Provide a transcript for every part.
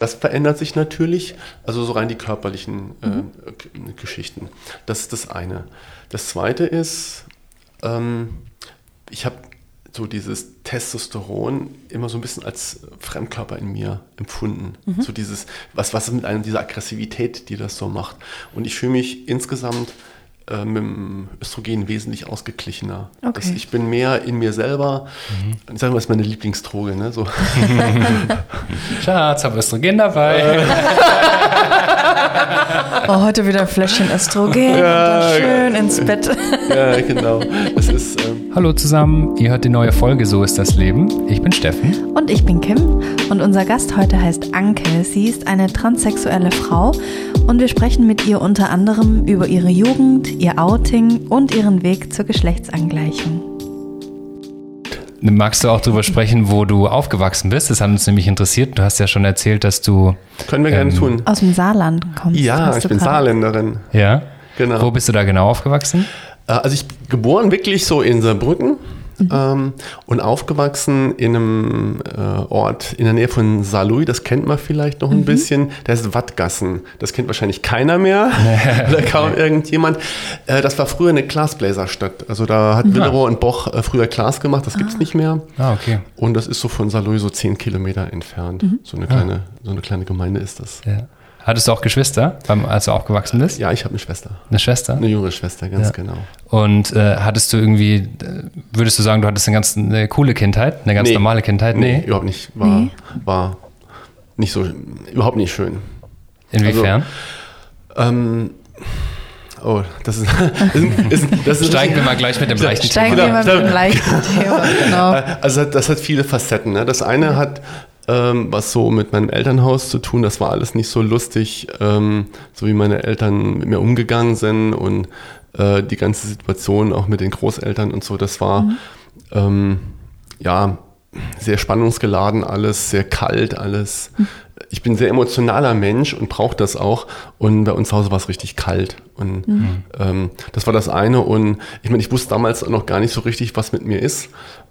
Das verändert sich natürlich, also so rein die körperlichen äh, mhm. Geschichten. Das ist das eine. Das zweite ist, ähm, ich habe so dieses Testosteron immer so ein bisschen als Fremdkörper in mir empfunden. Mhm. So dieses, was, was mit einem dieser Aggressivität, die das so macht. Und ich fühle mich insgesamt äh, mit dem Östrogen wesentlich ausgeglichener. Okay. Das, ich bin mehr in mir selber. Mhm. Sagen wir, das ist meine Lieblingsdroge. Ne? So. Schatz, habe Östrogen dabei. oh, heute wieder ein Fläschchen Östrogen ja, schön ins Bett. ja, genau. Das Hallo zusammen, ihr hört die neue Folge So ist das Leben. Ich bin Steffen. Und ich bin Kim. Und unser Gast heute heißt Anke. Sie ist eine transsexuelle Frau und wir sprechen mit ihr unter anderem über ihre Jugend, ihr Outing und ihren Weg zur Geschlechtsangleichung. Magst du auch darüber sprechen, wo du aufgewachsen bist? Das hat uns nämlich interessiert. Du hast ja schon erzählt, dass du. Können wir gerne ähm, tun. Aus dem Saarland kommst. Ja, ich bin. Saarländerin. Ja. Genau. Wo bist du da genau aufgewachsen? Äh, also ich bin geboren wirklich so in Saarbrücken. Mhm. Ähm, und aufgewachsen in einem äh, Ort in der Nähe von Saarlouis, das kennt man vielleicht noch ein mhm. bisschen, der ist Wattgassen. Das kennt wahrscheinlich keiner mehr oder kaum irgendjemand. Äh, das war früher eine Glasbläserstadt. Also da hat mhm. Willerow und Boch äh, früher Glas gemacht, das gibt es ah. nicht mehr. Ah, okay. Und das ist so von Saarlouis so zehn Kilometer entfernt. Mhm. So, eine kleine, ah. so eine kleine Gemeinde ist das. Ja. Hattest du auch Geschwister, als du aufgewachsen bist? Ja, ich habe eine Schwester. Eine Schwester? Eine junge Schwester, ganz ja. genau. Und äh, hattest du irgendwie, äh, würdest du sagen, du hattest eine ganz eine coole Kindheit, eine ganz nee. normale Kindheit? Nee, nee, überhaupt nicht. War, nee. war nicht so, überhaupt nicht schön. Inwiefern? Also, ähm, Oh, das ist. ist, das ist Steigen wir mal gleich mit dem leichten Steigen Thema. Steigen wir mit dem leichten Thema, genau. Also, das hat viele Facetten. Ne? Das eine hat ähm, was so mit meinem Elternhaus zu tun. Das war alles nicht so lustig, ähm, so wie meine Eltern mit mir umgegangen sind und äh, die ganze Situation auch mit den Großeltern und so. Das war mhm. ähm, ja sehr spannungsgeladen, alles sehr kalt, alles. Mhm. Ich bin ein sehr emotionaler Mensch und brauche das auch. Und bei uns zu Hause war es richtig kalt. Und mhm. ähm, das war das eine. Und ich meine, ich wusste damals noch gar nicht so richtig, was mit mir ist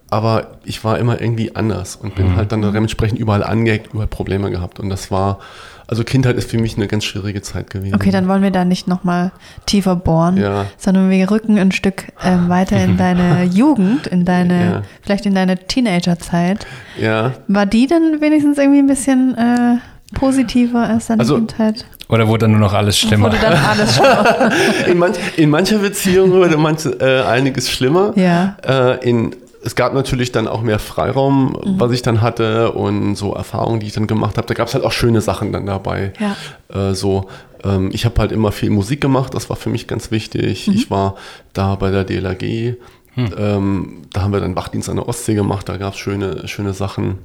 aber ich war immer irgendwie anders und bin mhm. halt dann dementsprechend überall angeeckt, überall Probleme gehabt. Und das war, also Kindheit ist für mich eine ganz schwierige Zeit gewesen. Okay, dann wollen wir da nicht nochmal tiefer bohren, ja. sondern wir rücken ein Stück ähm, weiter in deine Jugend, in deine, ja. vielleicht in deine Teenagerzeit. Ja. War die denn wenigstens irgendwie ein bisschen äh, positiver als deine also, Kindheit? Oder wurde dann nur noch alles schlimmer? Wurde dann alles schlimmer. in, manch, in mancher Beziehung wurde manch, äh, einiges schlimmer. Ja. Äh, in es gab natürlich dann auch mehr Freiraum, mhm. was ich dann hatte und so Erfahrungen, die ich dann gemacht habe. Da gab es halt auch schöne Sachen dann dabei. Ja. Äh, so, ähm, ich habe halt immer viel Musik gemacht, das war für mich ganz wichtig. Mhm. Ich war da bei der DLRG, hm. ähm, da haben wir dann Wachdienst an der Ostsee gemacht, da gab es schöne, schöne Sachen.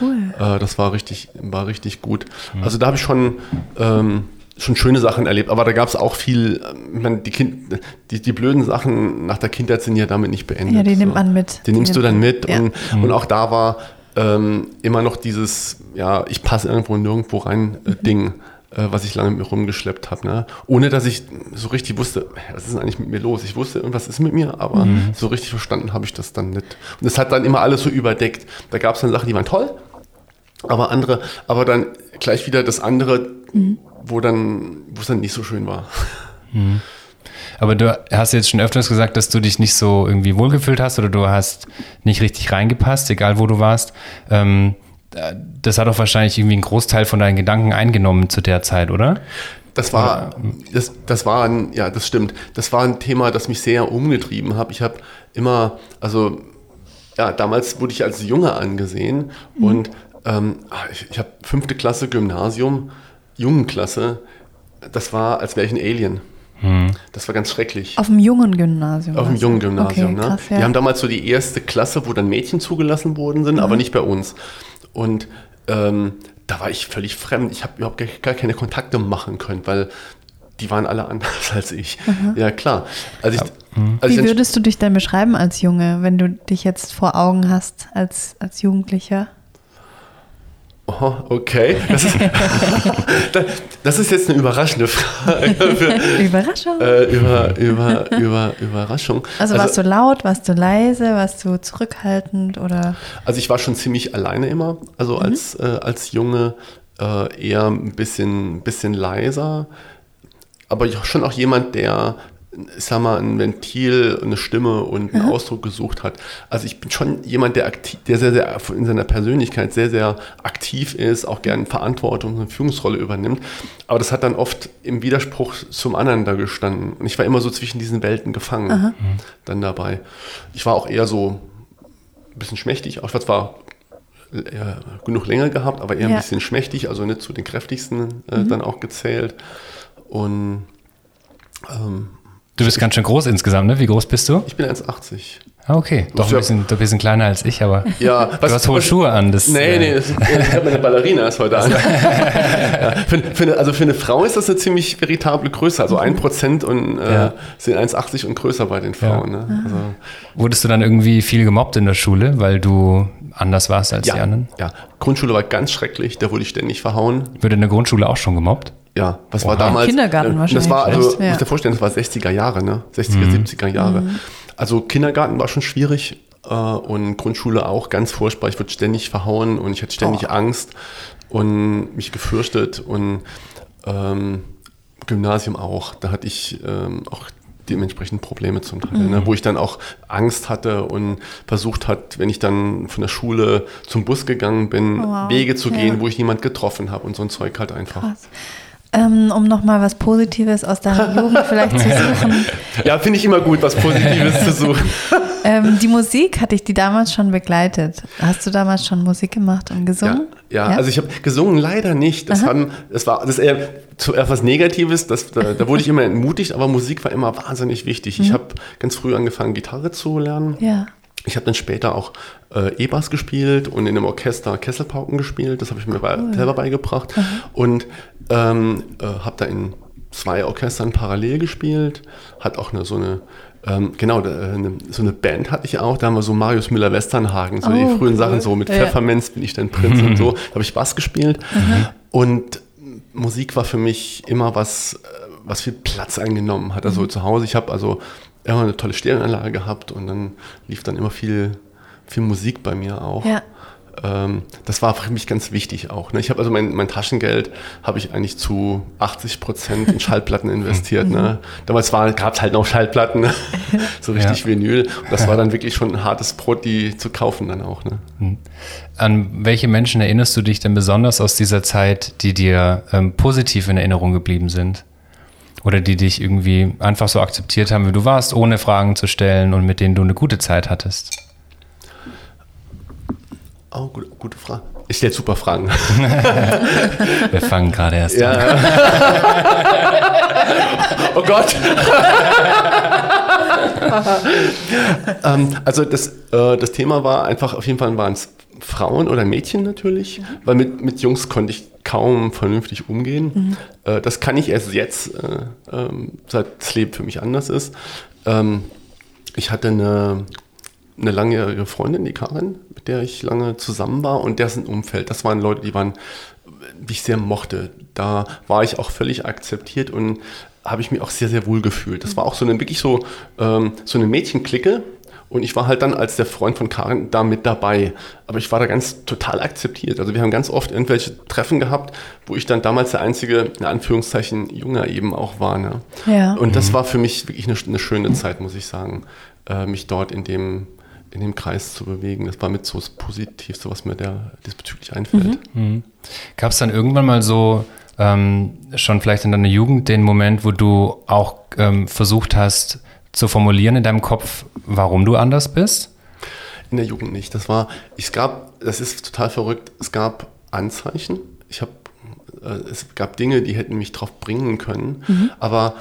Cool. Äh, das war richtig, war richtig gut. Mhm. Also da habe ich schon ähm, schon schöne Sachen erlebt, aber da gab es auch viel, ich meine, die, kind, die, die blöden Sachen nach der Kindheit sind ja damit nicht beendet. Ja, die nimmt man mit. Die, die nimmst du dann mit ja. und, mhm. und auch da war ähm, immer noch dieses, ja, ich passe irgendwo nirgendwo rein äh, mhm. Ding, äh, was ich lange mit mir rumgeschleppt habe, ne? ohne dass ich so richtig wusste, was ist eigentlich mit mir los? Ich wusste, irgendwas ist mit mir, aber mhm. so richtig verstanden habe ich das dann nicht. Und das hat dann immer alles so überdeckt. Da gab es dann Sachen, die waren toll, aber andere, aber dann gleich wieder das andere, mhm wo dann, wo es dann nicht so schön war. Mhm. Aber du hast jetzt schon öfters gesagt, dass du dich nicht so irgendwie wohlgefühlt hast oder du hast nicht richtig reingepasst, egal wo du warst. Ähm, das hat doch wahrscheinlich irgendwie einen Großteil von deinen Gedanken eingenommen zu der Zeit, oder? Das war, das, das war ein, ja, das stimmt. Das war ein Thema, das mich sehr umgetrieben hat. Ich habe immer, also, ja, damals wurde ich als Junge angesehen mhm. und ähm, ich, ich habe fünfte Klasse Gymnasium jungen Klasse, das war, als wäre ich ein Alien. Hm. Das war ganz schrecklich. Auf dem jungen Gymnasium. Auf dem jungen Gymnasium, okay, ne? Krass, ja. Die haben damals so die erste Klasse, wo dann Mädchen zugelassen worden sind, mhm. aber nicht bei uns. Und ähm, da war ich völlig fremd. Ich habe überhaupt gar keine Kontakte machen können, weil die waren alle anders als ich. Mhm. Ja, klar. Also ich, mhm. als Wie würdest du dich denn beschreiben als Junge, wenn du dich jetzt vor Augen hast als, als Jugendlicher? Oh, okay. Das ist, das ist, jetzt eine überraschende Frage. Für, Überraschung. Äh, über, über, über, Überraschung. Also, also warst du laut, warst du leise, warst du zurückhaltend oder? Also ich war schon ziemlich alleine immer. Also mhm. als, äh, als Junge äh, eher ein bisschen, bisschen leiser, aber schon auch jemand, der ich sag mal, ein Ventil, eine Stimme und einen mhm. Ausdruck gesucht hat. Also ich bin schon jemand, der aktiv, der sehr, sehr in seiner Persönlichkeit sehr, sehr aktiv ist, auch gerne Verantwortung und Führungsrolle übernimmt. Aber das hat dann oft im Widerspruch zum anderen da gestanden. Und ich war immer so zwischen diesen Welten gefangen mhm. dann dabei. Ich war auch eher so ein bisschen schmächtig, auch das war ja, genug länger gehabt, aber eher ja. ein bisschen schmächtig, also nicht zu den kräftigsten äh, mhm. dann auch gezählt. Und ähm, Du bist ganz schön groß insgesamt, ne? Wie groß bist du? Ich bin 1,80. Ah, okay. Doch ein bisschen, ein bisschen kleiner als ich, aber ja, du hast hohe Schuhe an. Das, nee, nee, das, ich habe meine Ballerinas heute an. ja, für, für eine, also für eine Frau ist das eine ziemlich veritable Größe. Also 1% und äh, sind 1,80 und größer bei den Frauen. Ja. Ne? Also, Wurdest du dann irgendwie viel gemobbt in der Schule, weil du anders warst als ja, die anderen? Ja, Grundschule war ganz schrecklich, da wurde ich ständig verhauen. Wurde in der Grundschule auch schon gemobbt? Ja, was Oha. war damals? Kindergarten äh, wahrscheinlich. Das war, also, ja. muss dir vorstellen, das war 60er Jahre, ne? 60er, mhm. 70er Jahre. Mhm. Also Kindergarten war schon schwierig äh, und Grundschule auch ganz furchtbar. Ich wurde ständig verhauen und ich hatte ständig oh. Angst und mich gefürchtet und ähm, Gymnasium auch. Da hatte ich ähm, auch dementsprechend Probleme zum Teil, ne? mhm. ne, wo ich dann auch Angst hatte und versucht hat, wenn ich dann von der Schule zum Bus gegangen bin, oh, wow. Wege zu gehen, ja. wo ich niemand getroffen habe und so ein Zeug halt einfach. Krass. Ähm, um nochmal was Positives aus deiner Jugend vielleicht zu suchen. Ja, finde ich immer gut, was Positives zu suchen. Ähm, die Musik hatte ich die damals schon begleitet. Hast du damals schon Musik gemacht und gesungen? Ja, ja, ja? also ich habe gesungen leider nicht. Das, haben, das war das eher zuerst was Negatives. Das, da, da, wurde ich immer entmutigt, aber Musik war immer wahnsinnig wichtig. Mhm. Ich habe ganz früh angefangen, Gitarre zu lernen. Ja. Ich habe dann später auch äh, E-Bass gespielt und in einem Orchester Kesselpauken gespielt. Das habe ich mir cool. selber beigebracht. Mhm. Und ähm, äh, habe da in zwei Orchestern parallel gespielt. Hat auch eine, so eine, ähm, genau, eine, so eine Band hatte ich auch. Da haben wir so Marius Müller-Westernhagen, so oh, die frühen cool. Sachen, so mit ja. Pfefferminz bin ich dann Prinz und so. Da habe ich Bass gespielt. Mhm. Und Musik war für mich immer was, äh, was viel Platz eingenommen hat. Also mhm. zu Hause, ich habe also immer eine tolle Stereoanlage gehabt und dann lief dann immer viel, viel Musik bei mir auch. Ja. Ähm, das war für mich ganz wichtig auch. Ne? Ich habe also mein, mein Taschengeld habe ich eigentlich zu 80 Prozent in Schallplatten investiert. ne? Mhm. Damals gab es halt noch Schallplatten, ne? so richtig ja. Vinyl. Und das war dann wirklich schon ein hartes Brot, die zu kaufen dann auch. Ne? Mhm. An welche Menschen erinnerst du dich denn besonders aus dieser Zeit, die dir ähm, positiv in Erinnerung geblieben sind? Oder die dich irgendwie einfach so akzeptiert haben, wie du warst, ohne Fragen zu stellen und mit denen du eine gute Zeit hattest? Oh, gute, gute Frage. Ich stelle super Fragen. Wir fangen gerade erst ja. an. oh Gott. ähm, also das, äh, das Thema war einfach, auf jeden Fall waren es Frauen oder Mädchen natürlich, mhm. weil mit, mit Jungs konnte ich kaum vernünftig umgehen. Mhm. Äh, das kann ich erst jetzt, äh, ähm, seit das Leben für mich anders ist. Ähm, ich hatte eine, eine langjährige Freundin, die Karin, mit der ich lange zusammen war und dessen Umfeld, das waren Leute, die waren, die ich sehr mochte. Da war ich auch völlig akzeptiert und habe ich mich auch sehr, sehr wohl gefühlt. Das war auch so eine wirklich so, ähm, so eine Mädchenklicke, und ich war halt dann als der Freund von Karin da mit dabei. Aber ich war da ganz total akzeptiert. Also wir haben ganz oft irgendwelche Treffen gehabt, wo ich dann damals der einzige, in Anführungszeichen, Junger eben auch war. Ne? Ja. Und das mhm. war für mich wirklich eine, eine schöne Zeit, muss ich sagen, äh, mich dort in dem, in dem Kreis zu bewegen. Das war mit so das Positivste, was mir da diesbezüglich einfällt. Mhm. Mhm. Gab es dann irgendwann mal so ähm, schon vielleicht in deiner Jugend den Moment, wo du auch ähm, versucht hast, zu formulieren in deinem Kopf, warum du anders bist? In der Jugend nicht. Das war, es gab, das ist total verrückt, es gab Anzeichen. Ich habe, äh, es gab Dinge, die hätten mich drauf bringen können, mhm. aber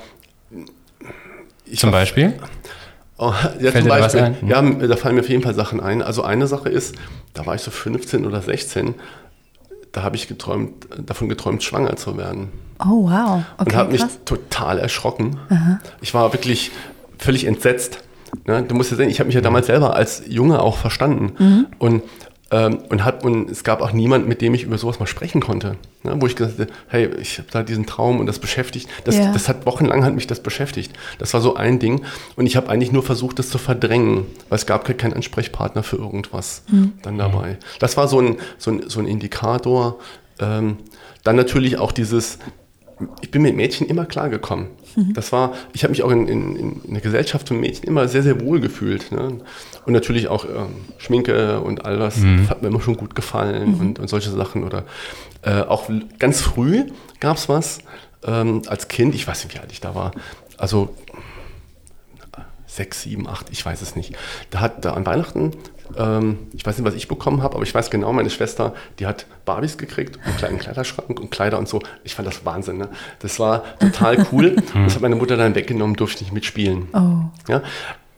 zum war, Beispiel? Oh, ja, zum Beispiel, da ja, da fallen mir auf jeden Fall Sachen ein. Also eine Sache ist, da war ich so 15 oder 16, da habe ich geträumt, davon geträumt, schwanger zu werden. Oh wow. Okay, und habe mich total erschrocken. Aha. Ich war wirklich völlig entsetzt. Ne? Du musst ja sehen, ich habe mich ja damals selber als Junge auch verstanden. Mhm. Und, ähm, und, hat, und es gab auch niemanden, mit dem ich über sowas mal sprechen konnte. Ne? Wo ich gesagt habe, hey, ich habe da diesen Traum und das beschäftigt. Das, ja. das hat wochenlang hat mich das beschäftigt. Das war so ein Ding. Und ich habe eigentlich nur versucht, das zu verdrängen, weil es gab keinen Ansprechpartner für irgendwas mhm. dann dabei. Das war so ein, so ein, so ein Indikator, ähm, dann natürlich auch dieses, ich bin mit Mädchen immer klargekommen. Mhm. Das war, ich habe mich auch in, in, in, der Gesellschaft von Mädchen immer sehr, sehr wohl gefühlt. Ne? Und natürlich auch ähm, Schminke und all das, mhm. das hat mir immer schon gut gefallen mhm. und, und, solche Sachen. Oder äh, auch ganz früh gab es was ähm, als Kind, ich weiß nicht, wie alt ich da war. Also sechs, sieben, acht, ich weiß es nicht. Da hat da an Weihnachten, ähm, ich weiß nicht, was ich bekommen habe, aber ich weiß genau, meine Schwester, die hat Barbies gekriegt, einen kleinen Kleiderschrank und Kleider und so. Ich fand das Wahnsinn. Ne? Das war total cool. das hat meine Mutter dann weggenommen, durfte nicht mitspielen. Oh. Ja?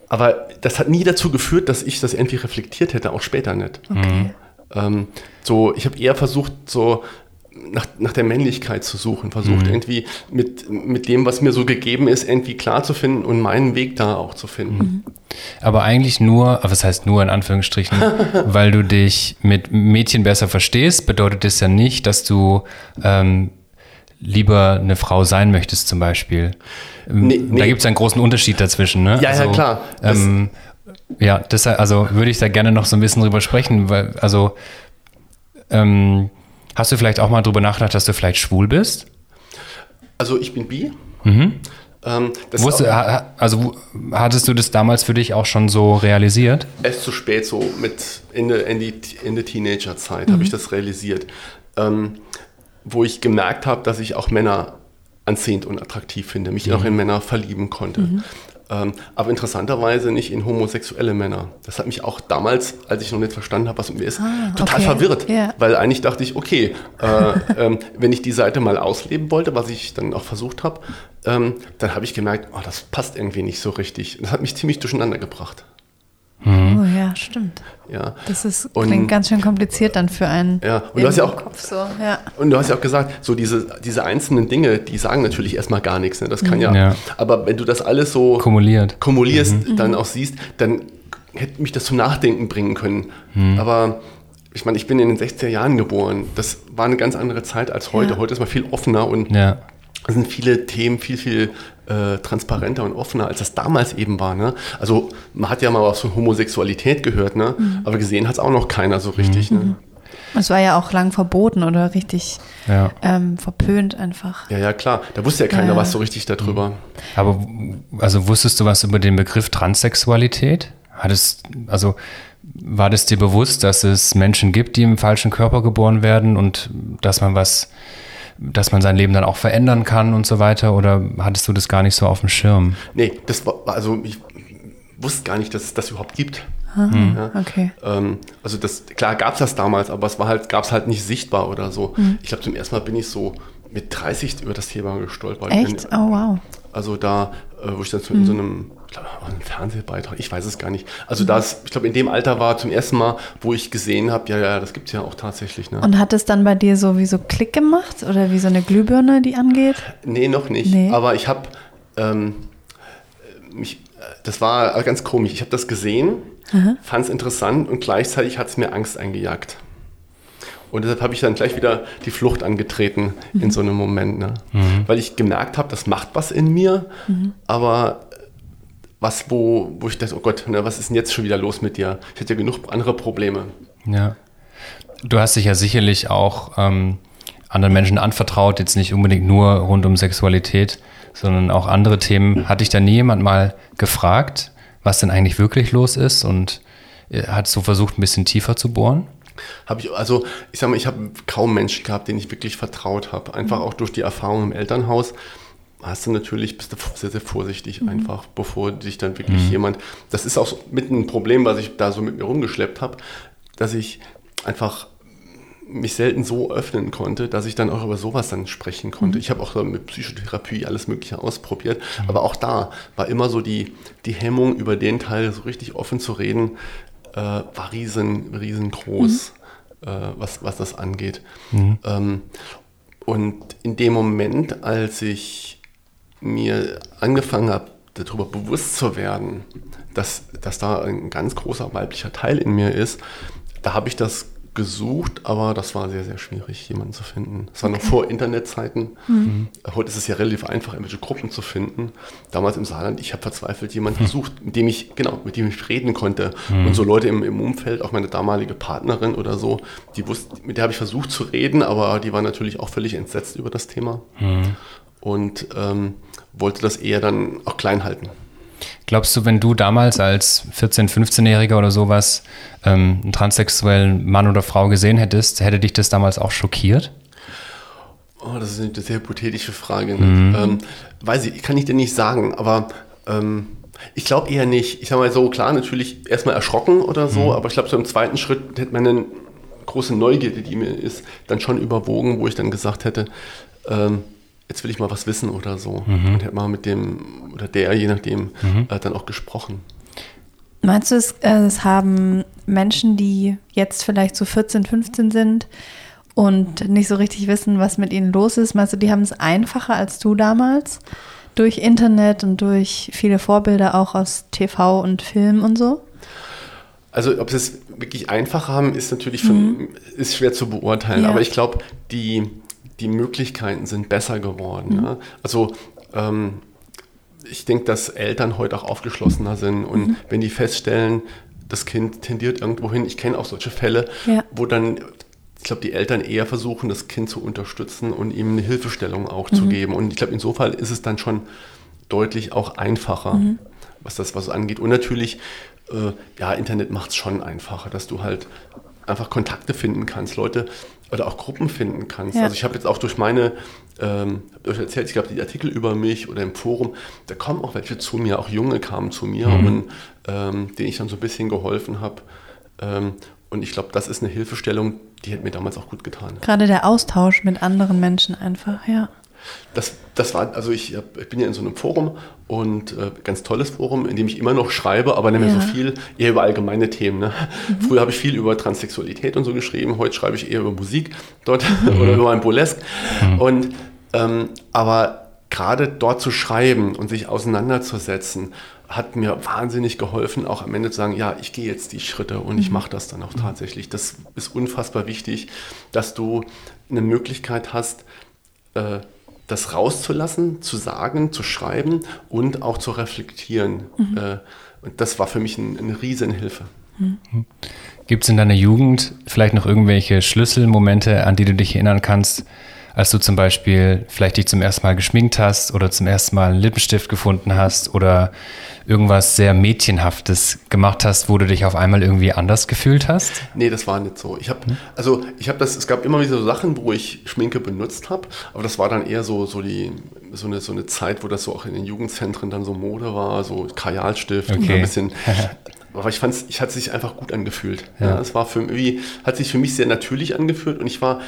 Aber das hat nie dazu geführt, dass ich das irgendwie reflektiert hätte, auch später nicht. Okay. Ähm, so, ich habe eher versucht, so nach, nach der Männlichkeit zu suchen, versucht mhm. irgendwie mit, mit dem, was mir so gegeben ist, irgendwie klar zu finden und meinen Weg da auch zu finden. Mhm. Aber eigentlich nur, was heißt nur in Anführungsstrichen, weil du dich mit Mädchen besser verstehst, bedeutet das ja nicht, dass du ähm, lieber eine Frau sein möchtest zum Beispiel. Ähm, nee. Da gibt es einen großen Unterschied dazwischen, ne? Ja, also, ja, klar. Ähm, ja, deshalb, also würde ich da gerne noch so ein bisschen drüber sprechen, weil, also ähm, Hast du vielleicht auch mal drüber nachgedacht, dass du vielleicht schwul bist? Also ich bin bi. Mhm. Ähm, Wusste, also hattest du das damals für dich auch schon so realisiert? Erst zu spät, so mit Ende, Ende, Ende Teenagerzeit mhm. habe ich das realisiert. Ähm, wo ich gemerkt habe, dass ich auch Männer anziehend und attraktiv finde, mich mhm. auch in Männer verlieben konnte. Mhm. Ähm, aber interessanterweise nicht in homosexuelle Männer. Das hat mich auch damals, als ich noch nicht verstanden habe, was mit mir ist, ah, total okay. verwirrt. Yeah. Weil eigentlich dachte ich, okay, äh, ähm, wenn ich die Seite mal ausleben wollte, was ich dann auch versucht habe, ähm, dann habe ich gemerkt, oh, das passt irgendwie nicht so richtig. Das hat mich ziemlich durcheinander gebracht. Mhm. Ja, stimmt. Ja. Das ist, klingt und, ganz schön kompliziert dann für einen. Ja, und du hast ja auch, Kopf so. ja. Und du hast ja auch gesagt, so diese, diese einzelnen Dinge, die sagen natürlich erstmal gar nichts. Ne? Das kann mhm. ja, ja, Aber wenn du das alles so Kumuliert. kumulierst, mhm. dann mhm. auch siehst, dann hätte mich das zum Nachdenken bringen können. Mhm. Aber ich meine, ich bin in den 60er Jahren geboren. Das war eine ganz andere Zeit als heute. Ja. Heute ist man viel offener und ja. Sind viele Themen viel, viel äh, transparenter und offener, als das damals eben war. Ne? Also man hat ja mal was von Homosexualität gehört, ne? Mhm. aber gesehen hat es auch noch keiner so richtig. Mhm. Ne? Es war ja auch lang verboten oder richtig ja. ähm, verpönt einfach. Ja, ja, klar. Da wusste ja keiner ja. was so richtig darüber. Aber also wusstest du was über den Begriff Transsexualität? Hattest, also war das dir bewusst, dass es Menschen gibt, die im falschen Körper geboren werden und dass man was dass man sein Leben dann auch verändern kann und so weiter? Oder hattest du das gar nicht so auf dem Schirm? Nee, das war, also ich wusste gar nicht, dass es das überhaupt gibt. Mhm. Ja. Okay. Ähm, also das, klar gab es das damals, aber es war halt, gab es halt nicht sichtbar oder so. Mhm. Ich glaube, zum ersten Mal bin ich so mit 30 über das Thema gestolpert. Echt? Oh wow. Also da, äh, wo ich dann so in so mhm. einem glaube, ein Fernsehbeitrag, ich weiß es gar nicht. Also das, ich glaube, in dem Alter war zum ersten Mal, wo ich gesehen habe, ja, ja, das gibt es ja auch tatsächlich. Ne? Und hat es dann bei dir so wie so Klick gemacht oder wie so eine Glühbirne, die angeht? Nee, noch nicht. Nee. Aber ich habe ähm, mich, das war ganz komisch. Ich habe das gesehen, fand es interessant und gleichzeitig hat es mir Angst eingejagt. Und deshalb habe ich dann gleich wieder die Flucht angetreten mhm. in so einem Moment. Ne? Mhm. Weil ich gemerkt habe, das macht was in mir, mhm. aber was, wo, wo ich dachte, oh Gott, ne, was ist denn jetzt schon wieder los mit dir? Ich hätte ja genug andere Probleme. Ja. Du hast dich ja sicherlich auch ähm, anderen Menschen anvertraut, jetzt nicht unbedingt nur rund um Sexualität, sondern auch andere Themen. Hat dich da nie jemand mal gefragt, was denn eigentlich wirklich los ist und äh, hat so versucht, ein bisschen tiefer zu bohren? Habe ich, also ich sag mal, ich habe kaum Menschen gehabt, denen ich wirklich vertraut habe. Einfach mhm. auch durch die Erfahrung im Elternhaus hast du natürlich, bist du sehr, sehr vorsichtig mhm. einfach, bevor dich dann wirklich mhm. jemand, das ist auch mit ein Problem, was ich da so mit mir rumgeschleppt habe, dass ich einfach mich selten so öffnen konnte, dass ich dann auch über sowas dann sprechen konnte. Mhm. Ich habe auch mit Psychotherapie alles Mögliche ausprobiert, mhm. aber auch da war immer so die, die Hemmung, über den Teil so richtig offen zu reden, äh, war riesen, riesengroß, mhm. äh, was, was das angeht. Mhm. Ähm, und in dem Moment, als ich mir angefangen habe, darüber bewusst zu werden, dass, dass da ein ganz großer weiblicher Teil in mir ist, da habe ich das gesucht, aber das war sehr, sehr schwierig, jemanden zu finden. Das war noch vor Internetzeiten. Mhm. Heute ist es ja relativ einfach, irgendwelche Gruppen zu finden. Damals im Saarland, ich habe verzweifelt jemanden mhm. gesucht, mit dem ich, genau, mit dem ich reden konnte. Mhm. Und so Leute im, im Umfeld, auch meine damalige Partnerin oder so, die wusste, mit der habe ich versucht zu reden, aber die war natürlich auch völlig entsetzt über das Thema. Und ähm, wollte das eher dann auch klein halten. Glaubst du, wenn du damals als 14-, 15-Jähriger oder sowas ähm, einen transsexuellen Mann oder Frau gesehen hättest, hätte dich das damals auch schockiert? Oh, das ist eine sehr hypothetische Frage. Ne? Mhm. Ähm, weiß ich, kann ich dir nicht sagen, aber ähm, ich glaube eher nicht. Ich sage mal so, klar, natürlich erstmal erschrocken oder so, mhm. aber ich glaube, so im zweiten Schritt hätte meine große Neugierde, die mir ist, dann schon überwogen, wo ich dann gesagt hätte, ähm, jetzt will ich mal was wissen oder so. Mhm. Und hätte mal mit dem oder der, je nachdem, mhm. äh, dann auch gesprochen. Meinst du, es, äh, es haben Menschen, die jetzt vielleicht so 14, 15 sind und nicht so richtig wissen, was mit ihnen los ist, meinst du, die haben es einfacher als du damals? Durch Internet und durch viele Vorbilder auch aus TV und Film und so? Also ob sie es wirklich einfach haben, ist natürlich von, mhm. ist schwer zu beurteilen. Ja. Aber ich glaube, die, die Möglichkeiten sind besser geworden. Mhm. Ja? Also ähm, ich denke, dass Eltern heute auch aufgeschlossener sind und mhm. wenn die feststellen, das Kind tendiert irgendwo hin, ich kenne auch solche Fälle, ja. wo dann, ich glaube, die Eltern eher versuchen, das Kind zu unterstützen und ihm eine Hilfestellung auch mhm. zu geben. Und ich glaube, insofern ist es dann schon deutlich auch einfacher, mhm. was das was angeht. Und natürlich, äh, ja, Internet macht es schon einfacher, dass du halt einfach Kontakte finden kannst, Leute oder auch Gruppen finden kannst. Ja. Also ich habe jetzt auch durch meine, ähm, euch erzählt, ich glaube, die Artikel über mich oder im Forum, da kommen auch welche zu mir, auch Junge kamen zu mir mhm. und ähm, denen ich dann so ein bisschen geholfen habe. Ähm, und ich glaube, das ist eine Hilfestellung, die hat mir damals auch gut getan. Gerade der Austausch mit anderen Menschen einfach, ja. Das, das war, also ich, ich, bin ja in so einem Forum und äh, ganz tolles Forum, in dem ich immer noch schreibe, aber nicht mehr ja. so viel, eher über allgemeine Themen. Ne? Mhm. Früher habe ich viel über Transsexualität und so geschrieben, heute schreibe ich eher über Musik dort mhm. oder über ein Burlesque. Mhm. Und, ähm, aber gerade dort zu schreiben und sich auseinanderzusetzen, hat mir wahnsinnig geholfen, auch am Ende zu sagen, ja, ich gehe jetzt die Schritte und ich mhm. mache das dann auch tatsächlich. Das ist unfassbar wichtig, dass du eine Möglichkeit hast, äh, das rauszulassen, zu sagen, zu schreiben und auch zu reflektieren. Mhm. Äh, und das war für mich ein, eine Riesenhilfe. Mhm. Gibt es in deiner Jugend vielleicht noch irgendwelche Schlüsselmomente, an die du dich erinnern kannst, als du zum Beispiel vielleicht dich zum ersten Mal geschminkt hast oder zum ersten Mal einen Lippenstift gefunden hast oder irgendwas sehr Mädchenhaftes gemacht hast, wo du dich auf einmal irgendwie anders gefühlt hast? Nee, das war nicht so. Ich habe, hm? also ich habe das, es gab immer wieder so Sachen, wo ich Schminke benutzt habe, aber das war dann eher so, so die, so eine, so eine Zeit, wo das so auch in den Jugendzentren dann so Mode war, so Kajalstift okay. und ein bisschen aber ich fand es, ich hat sich einfach gut angefühlt. Ja. es war für irgendwie, hat sich für mich sehr natürlich angefühlt und ich war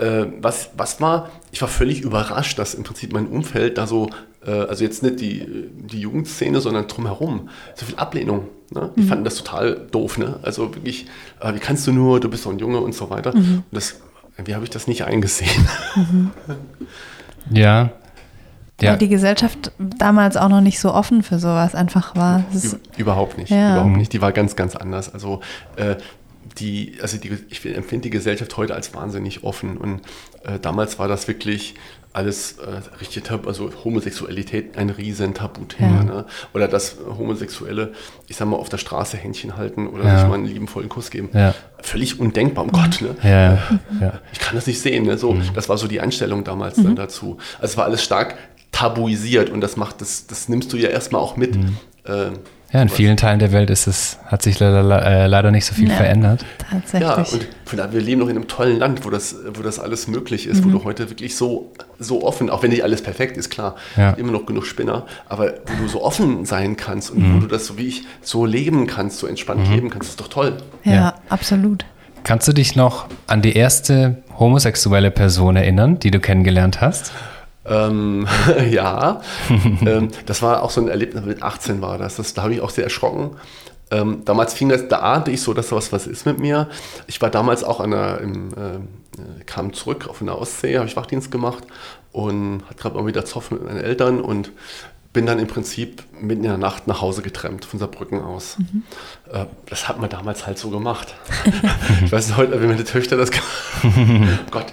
äh, was, was war, ich war völlig überrascht, dass im Prinzip mein Umfeld da so, äh, also jetzt nicht die, die Jugendszene, sondern drumherum, so viel Ablehnung. Ne? Die mhm. fanden das total doof. Ne? Also wirklich, äh, wie kannst du nur, du bist doch ein Junge und so weiter. Mhm. Und das, irgendwie habe ich das nicht eingesehen. Mhm. Ja. Ja. Weil die Gesellschaft damals auch noch nicht so offen für sowas einfach war. Überhaupt nicht. Ja. Überhaupt nicht. Die war ganz, ganz anders. Also äh, die, also die, ich empfinde die Gesellschaft heute als wahnsinnig offen und äh, damals war das wirklich alles äh, richtig tabu, also Homosexualität ein riesen Tabuthema. Ja. Ne? Oder dass Homosexuelle, ich sag mal, auf der Straße Händchen halten oder ja. sich mal einen liebenvollen Kuss geben. Ja. Völlig undenkbar, um Gott. Ne? Ja. Ich kann das nicht sehen. Ne? So, mhm. Das war so die Einstellung damals mhm. dann dazu. Also es war alles stark tabuisiert und das macht, das, das nimmst du ja erstmal auch mit. Mhm. Äh, ja, in vielen Teilen der Welt ist es, hat sich leider, äh, leider nicht so viel ja, verändert. Tatsächlich. Ja, und wir leben noch in einem tollen Land, wo das, wo das alles möglich ist, mhm. wo du heute wirklich so, so offen, auch wenn nicht alles perfekt ist, klar, ja. immer noch genug Spinner, aber wo du so offen sein kannst und mhm. wo du das so wie ich so leben kannst, so entspannt mhm. leben kannst, ist doch toll. Ja, ja, absolut. Kannst du dich noch an die erste homosexuelle Person erinnern, die du kennengelernt hast? Ähm, ja, ähm, das war auch so ein Erlebnis, mit 18 war das. das da habe ich auch sehr erschrocken. Ähm, damals fing das, da ahnte ich so, dass was was ist mit mir. Ich war damals auch an der, im, äh, kam zurück auf einer Ostsee, habe ich Wachdienst gemacht und hatte gerade mal wieder Zoff mit meinen Eltern und bin dann im Prinzip mitten in der Nacht nach Hause getrennt, von Saarbrücken aus. Mhm. Äh, das hat man damals halt so gemacht. ich weiß heute, wie meine Töchter das gemacht oh Gott.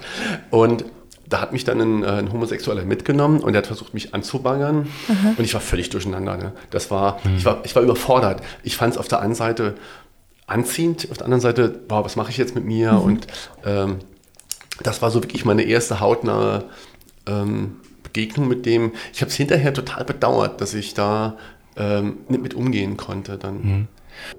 Und da hat mich dann ein, äh, ein, Homosexueller mitgenommen und der hat versucht, mich anzubaggern. Mhm. Und ich war völlig durcheinander. Ne? Das war, mhm. ich, war, ich war überfordert. Ich fand es auf der einen Seite anziehend, auf der anderen Seite, wow, was mache ich jetzt mit mir? Mhm. Und ähm, das war so wirklich meine erste hautnahe ähm, Begegnung mit dem. Ich habe es hinterher total bedauert, dass ich da ähm, nicht mit umgehen konnte. Dann. Mhm.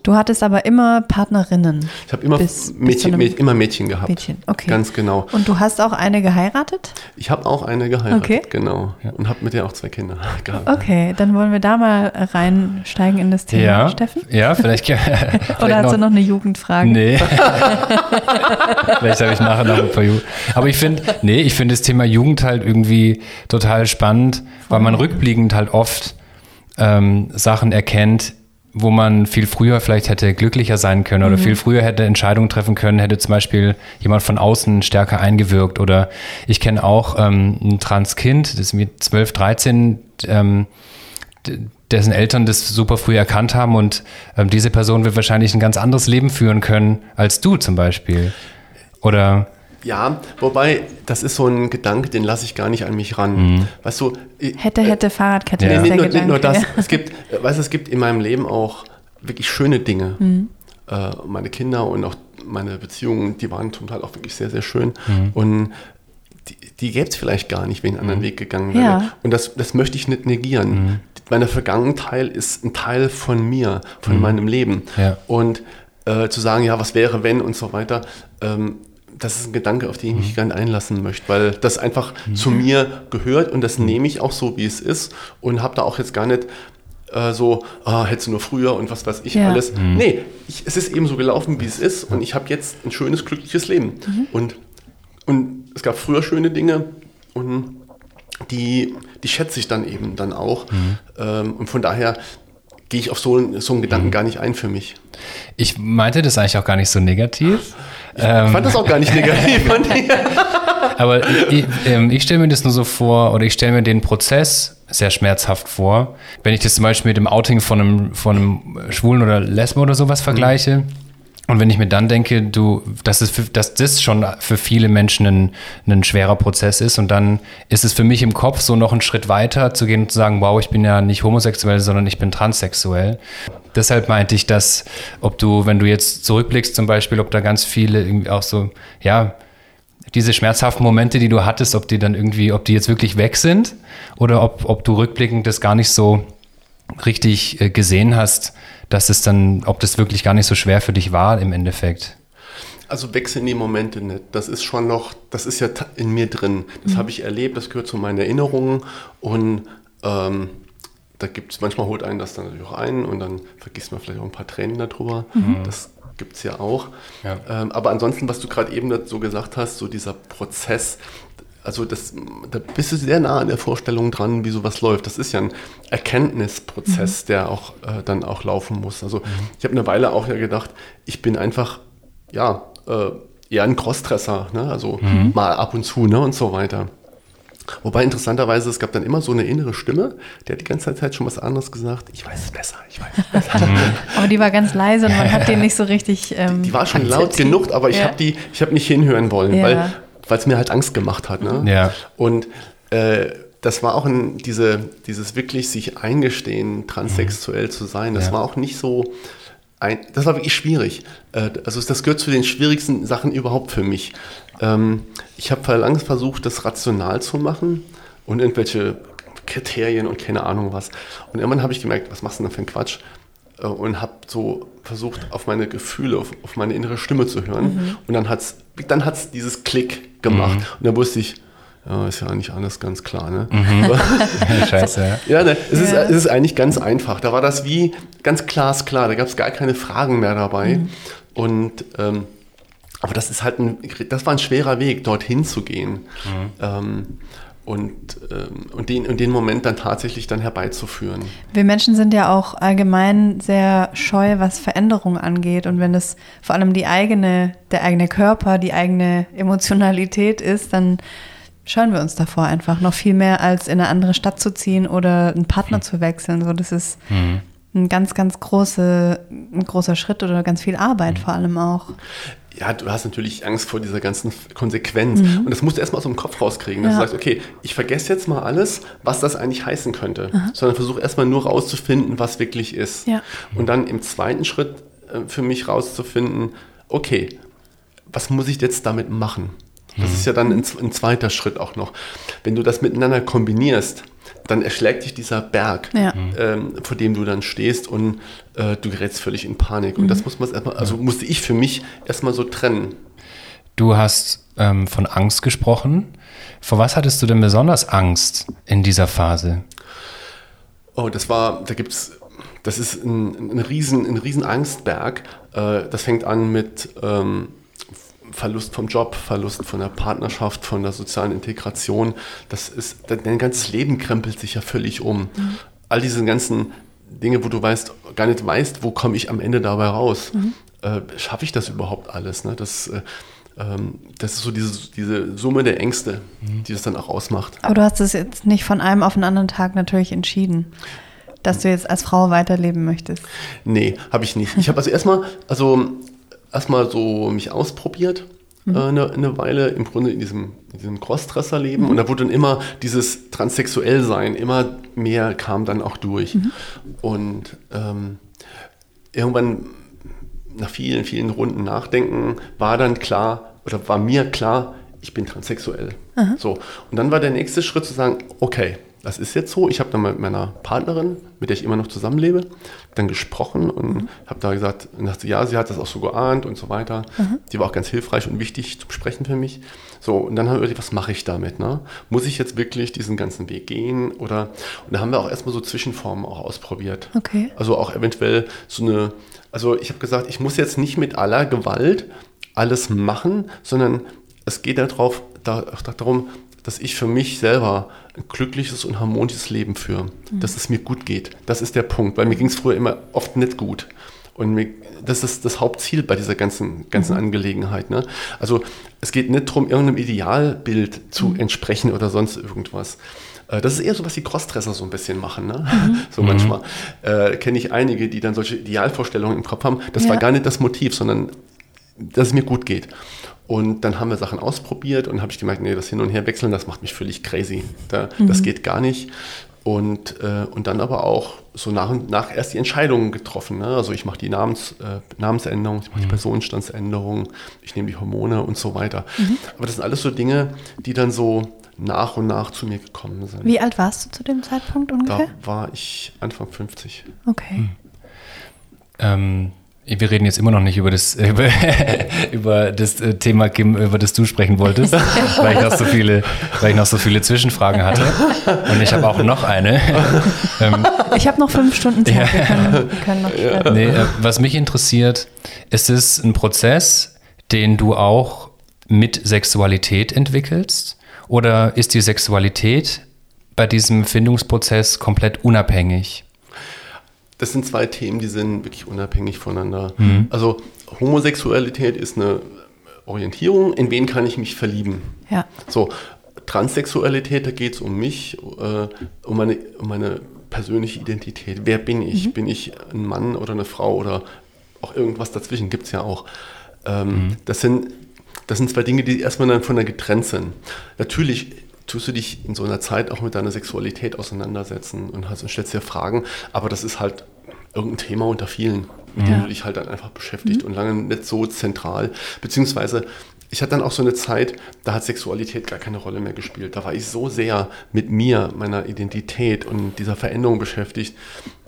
Du hattest aber immer Partnerinnen. Ich habe immer, bis, Mädchen, bis immer Mädchen gehabt. Mädchen, okay. Ganz genau. Und du hast auch eine geheiratet? Ich habe auch eine geheiratet, okay. genau. Und habe mit der auch zwei Kinder gehabt. Okay, dann wollen wir da mal reinsteigen in das Thema, ja, Steffen. Ja, vielleicht. vielleicht Oder hast du noch eine Jugendfrage? Nee. vielleicht habe ich nachher noch ein paar Jugend. Aber ich finde, nee, ich finde das Thema Jugend halt irgendwie total spannend, weil man rückblickend halt oft ähm, Sachen erkennt, wo man viel früher vielleicht hätte glücklicher sein können oder mhm. viel früher hätte Entscheidungen treffen können, hätte zum Beispiel jemand von außen stärker eingewirkt. Oder ich kenne auch ähm, ein Transkind, das ist mit 12, 13, ähm, dessen Eltern das super früh erkannt haben und ähm, diese Person wird wahrscheinlich ein ganz anderes Leben führen können als du zum Beispiel. Oder ja, wobei, das ist so ein Gedanke, den lasse ich gar nicht an mich ran. Mhm. Weißt du, hätte, hätte, äh, Fahrradkette. Ja. Nee, nicht, nur, nicht nur das. Es gibt, weißt, es gibt in meinem Leben auch wirklich schöne Dinge. Mhm. Äh, meine Kinder und auch meine Beziehungen, die waren zum Teil auch wirklich sehr, sehr schön. Mhm. Und die, die gäbe es vielleicht gar nicht, wenn ich einen anderen mhm. Weg gegangen wäre. Ja. Und das, das möchte ich nicht negieren. Mhm. Meine Vergangenheit ist ein Teil von mir, von mhm. meinem Leben. Ja. Und äh, zu sagen, ja, was wäre, wenn und so weiter, ähm, das ist ein Gedanke, auf den ich mich mhm. gerne einlassen möchte, weil das einfach mhm. zu mir gehört und das mhm. nehme ich auch so, wie es ist und habe da auch jetzt gar nicht äh, so, ah, hättest du nur früher und was weiß ich ja. alles. Mhm. Nee, ich, es ist eben so gelaufen, wie es ist und ich habe jetzt ein schönes, glückliches Leben. Mhm. Und, und es gab früher schöne Dinge und die, die schätze ich dann eben dann auch. Mhm. Ähm, und von daher gehe ich auf so, so einen Gedanken mhm. gar nicht ein für mich. Ich meinte das eigentlich auch gar nicht so negativ. Ich ähm, fand das auch gar nicht negativ. aber ich, ähm, ich stelle mir das nur so vor, oder ich stelle mir den Prozess sehr schmerzhaft vor. Wenn ich das zum Beispiel mit dem Outing von einem, von einem Schwulen oder Lesben oder sowas vergleiche. Mhm. Und wenn ich mir dann denke, du, dass, es für, dass das schon für viele Menschen ein, ein schwerer Prozess ist und dann ist es für mich im Kopf so noch einen Schritt weiter zu gehen und zu sagen, wow, ich bin ja nicht homosexuell, sondern ich bin transsexuell. Deshalb meinte ich, dass, ob du, wenn du jetzt zurückblickst zum Beispiel, ob da ganz viele irgendwie auch so, ja, diese schmerzhaften Momente, die du hattest, ob die dann irgendwie, ob die jetzt wirklich weg sind oder ob, ob du rückblickend das gar nicht so richtig äh, gesehen hast, dass es dann, ob das wirklich gar nicht so schwer für dich war im Endeffekt. Also wechseln die Momente nicht. Das ist schon noch, das ist ja in mir drin. Das mhm. habe ich erlebt, das gehört zu meinen Erinnerungen und ähm, da gibt es, manchmal holt einen das dann natürlich auch ein und dann vergisst man vielleicht auch ein paar Tränen darüber. Mhm. Das gibt es ja auch. Ja. Ähm, aber ansonsten, was du gerade eben so gesagt hast, so dieser Prozess, also das, da bist du sehr nah an der Vorstellung dran, wie sowas läuft. Das ist ja ein Erkenntnisprozess, mhm. der auch äh, dann auch laufen muss. Also mhm. ich habe eine Weile auch ja gedacht, ich bin einfach, ja, äh, eher ein Crossdresser, ne? also mhm. mal ab und zu ne? und so weiter. Wobei interessanterweise, es gab dann immer so eine innere Stimme, die hat die ganze Zeit schon was anderes gesagt. Ich weiß es besser, ich weiß es besser. Aber die war ganz leise und man hat den nicht so richtig. Ähm, die, die, war schon laut genug, aber ich ja. habe die, ich habe nicht hinhören wollen, ja. weil weil es mir halt Angst gemacht hat. Ne? Ja. Und äh, das war auch ein, diese, dieses wirklich sich eingestehen, transsexuell mhm. zu sein, das ja. war auch nicht so, ein, das war wirklich schwierig. Äh, also das gehört zu den schwierigsten Sachen überhaupt für mich. Ähm, ich habe lange versucht, das rational zu machen und irgendwelche Kriterien und keine Ahnung was. Und irgendwann habe ich gemerkt, was machst du denn da für ein Quatsch? Äh, und habe so versucht, auf meine Gefühle, auf, auf meine innere Stimme zu hören. Mhm. Und dann hat es dann hat's dieses Klick gemacht. Mhm. Und dann wusste ich, ja, ist ja eigentlich alles ganz klar. Ne? Mhm. Scheiße. Ja, ja ne, es, Ist, es ist eigentlich ganz einfach. Da war das wie ganz glasklar. Da gab es gar keine Fragen mehr dabei. Mhm. Und ähm, aber das ist halt ein, das war ein schwerer Weg, dorthin zu gehen. Mhm. Ähm, und, ähm, und, den, und den Moment dann tatsächlich dann herbeizuführen. Wir Menschen sind ja auch allgemein sehr scheu, was Veränderung angeht. Und wenn es vor allem die eigene, der eigene Körper, die eigene Emotionalität ist, dann scheuen wir uns davor einfach noch viel mehr, als in eine andere Stadt zu ziehen oder einen Partner mhm. zu wechseln. So, das ist mhm. ein ganz, ganz große, ein großer Schritt oder ganz viel Arbeit mhm. vor allem auch. Ja, du hast natürlich Angst vor dieser ganzen Konsequenz. Mhm. Und das musst du erstmal aus dem Kopf rauskriegen, dass ja. du sagst, okay, ich vergesse jetzt mal alles, was das eigentlich heißen könnte, Aha. sondern versuche erstmal nur rauszufinden, was wirklich ist. Ja. Und dann im zweiten Schritt äh, für mich rauszufinden, okay, was muss ich jetzt damit machen? Das ist ja dann ein, ein, zweiter Schritt auch noch. Wenn du das miteinander kombinierst, dann erschlägt dich dieser Berg, ja. ähm, vor dem du dann stehst und äh, du gerätst völlig in Panik. Und mhm. das muss man erstmal, also musste ich für mich erstmal so trennen. Du hast ähm, von Angst gesprochen. Vor was hattest du denn besonders Angst in dieser Phase? Oh, das war, da gibt es, das ist ein, ein, riesen, ein riesen Angstberg. Äh, das fängt an mit ähm, Verlust vom Job, Verlust von der Partnerschaft, von der sozialen Integration. Das ist, dein ganzes Leben krempelt sich ja völlig um. Mhm. All diese ganzen Dinge, wo du weißt, gar nicht weißt, wo komme ich am Ende dabei raus. Mhm. Äh, Schaffe ich das überhaupt alles? Ne? Das, äh, ähm, das ist so diese, diese Summe der Ängste, mhm. die das dann auch ausmacht. Aber du hast es jetzt nicht von einem auf den anderen Tag natürlich entschieden dass du jetzt als Frau weiterleben möchtest? Nee, habe ich nicht. Ich habe also erstmal, also erstmal so mich ausprobiert. Mhm. Äh, eine, eine, Weile im Grunde in diesem, in diesem Crossdresser-Leben mhm. und da wurde dann immer dieses Transsexuell-Sein immer mehr kam dann auch durch. Mhm. Und ähm, irgendwann nach vielen, vielen Runden Nachdenken war dann klar, oder war mir klar, ich bin transsexuell. So. Und dann war der nächste Schritt zu sagen, okay, das ist jetzt so. Ich habe dann mit meiner Partnerin, mit der ich immer noch zusammenlebe, dann gesprochen und mhm. habe da gesagt, dachte, ja, sie hat das auch so geahnt und so weiter. Mhm. Die war auch ganz hilfreich und wichtig zum Sprechen für mich. So, und dann haben wir überlegt, was mache ich damit? Ne? Muss ich jetzt wirklich diesen ganzen Weg gehen? Oder und da haben wir auch erstmal so Zwischenformen auch ausprobiert. Okay. Also auch eventuell so eine, also ich habe gesagt, ich muss jetzt nicht mit aller Gewalt alles machen, sondern es geht darauf, da, darum, dass ich für mich selber ein glückliches und harmonisches Leben führe, mhm. dass es mir gut geht. Das ist der Punkt, weil mir ging es früher immer oft nicht gut. Und mir, das ist das Hauptziel bei dieser ganzen, ganzen mhm. Angelegenheit. Ne? Also es geht nicht darum, irgendeinem Idealbild zu mhm. entsprechen oder sonst irgendwas. Äh, das ist eher so, was die Crossdresser so ein bisschen machen. Ne? Mhm. So manchmal äh, kenne ich einige, die dann solche Idealvorstellungen im Kopf haben. Das ja. war gar nicht das Motiv, sondern dass es mir gut geht. Und dann haben wir Sachen ausprobiert und habe ich gemerkt, nee, das Hin- und Herwechseln, das macht mich völlig crazy. Da, mhm. Das geht gar nicht. Und, äh, und dann aber auch so nach und nach erst die Entscheidungen getroffen. Ne? Also ich mache die Namens, äh, Namensänderung, ich mache mhm. die Personenstandsänderung, ich nehme die Hormone und so weiter. Mhm. Aber das sind alles so Dinge, die dann so nach und nach zu mir gekommen sind. Wie alt warst du zu dem Zeitpunkt ungefähr? Da war ich Anfang 50. Okay. Hm. Ähm, wir reden jetzt immer noch nicht über das, über, über das äh, Thema, Kim, über das du sprechen wolltest, weil ich noch so viele, weil ich noch so viele Zwischenfragen hatte. Und ich habe auch noch eine. Ähm, ich habe noch fünf Stunden Zeit. Ja. Wir können, wir können noch nee, äh, was mich interessiert, ist es ein Prozess, den du auch mit Sexualität entwickelst? Oder ist die Sexualität bei diesem Findungsprozess komplett unabhängig? Das sind zwei Themen, die sind wirklich unabhängig voneinander. Mhm. Also Homosexualität ist eine Orientierung, in wen kann ich mich verlieben. Ja. So, Transsexualität, da geht es um mich, äh, um, meine, um meine persönliche Identität. Wer bin ich? Mhm. Bin ich ein Mann oder eine Frau oder auch irgendwas dazwischen gibt es ja auch. Ähm, mhm. das, sind, das sind zwei Dinge, die erstmal dann voneinander getrennt sind. Natürlich tust du dich in so einer Zeit auch mit deiner Sexualität auseinandersetzen und, hast, und stellst dir Fragen, aber das ist halt irgendein Thema unter vielen, mit ja. dem du dich halt dann einfach beschäftigt mhm. und lange nicht so zentral. Beziehungsweise, ich hatte dann auch so eine Zeit, da hat Sexualität gar keine Rolle mehr gespielt. Da war ich so sehr mit mir, meiner Identität und dieser Veränderung beschäftigt.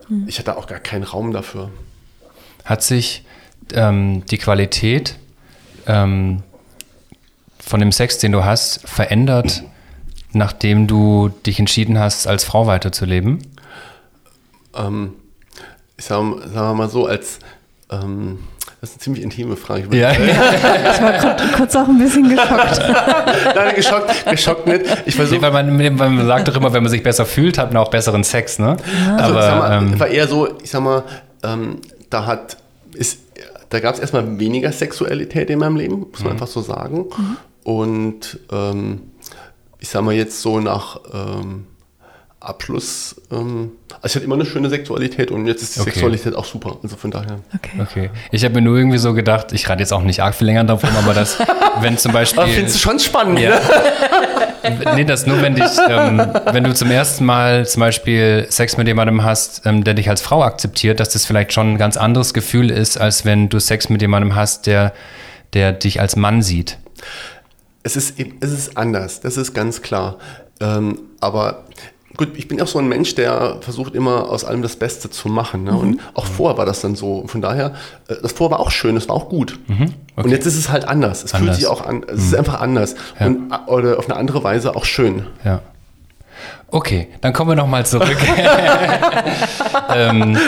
Mhm. Ich hatte auch gar keinen Raum dafür. Hat sich ähm, die Qualität ähm, von dem Sex, den du hast, verändert nachdem du dich entschieden hast, als Frau weiterzuleben? Ähm, ich sag mal so, als ähm, das ist eine ziemlich intime Frage. Ich, ja. ich war kurz auch ein bisschen geschockt. Nein, geschockt, geschockt nicht. Ich versuch, nee, weil, man, man sagt doch immer, wenn man sich besser fühlt, hat man auch besseren Sex, ne? Ja. Also, Aber, mal, ähm, war eher so, ich sag mal, ähm, da hat, ist, da gab es erstmal weniger Sexualität in meinem Leben, muss man mhm. einfach so sagen. Mhm. Und ähm, ich sag mal jetzt so nach ähm, Abschluss, ähm, also ich hatte immer eine schöne Sexualität und jetzt ist die Okay. Sexualität auch super. Also von daher. Okay. Okay. Ich habe mir nur irgendwie so gedacht, ich rate jetzt auch nicht arg viel länger rum, aber dass, wenn zum Beispiel. Aber findest du schon spannend, Ja. ne? Nee, das nur, wenn dich, ähm, wenn du zum ersten Mal zum Beispiel Sex mit jemandem hast, ähm, der dich als Frau akzeptiert, dass das vielleicht schon ein ganz anderes Gefühl ist, als wenn du Sex mit jemandem hast, der, der dich als Mann sieht. Es ist, es ist anders, das ist ganz klar. Ähm, aber gut, ich bin auch so ein Mensch, der versucht immer aus allem das Beste zu machen. Ne? Und auch vorher war das dann so. Von daher, äh, das vorher war auch schön, es war auch gut. Und jetzt ist es halt anders. Es Anders. fühlt sich auch an, es ist einfach anders. Und äh, oder auf eine andere Weise auch schön. Ja. Okay, dann kommen wir nochmal zurück. ähm, äh,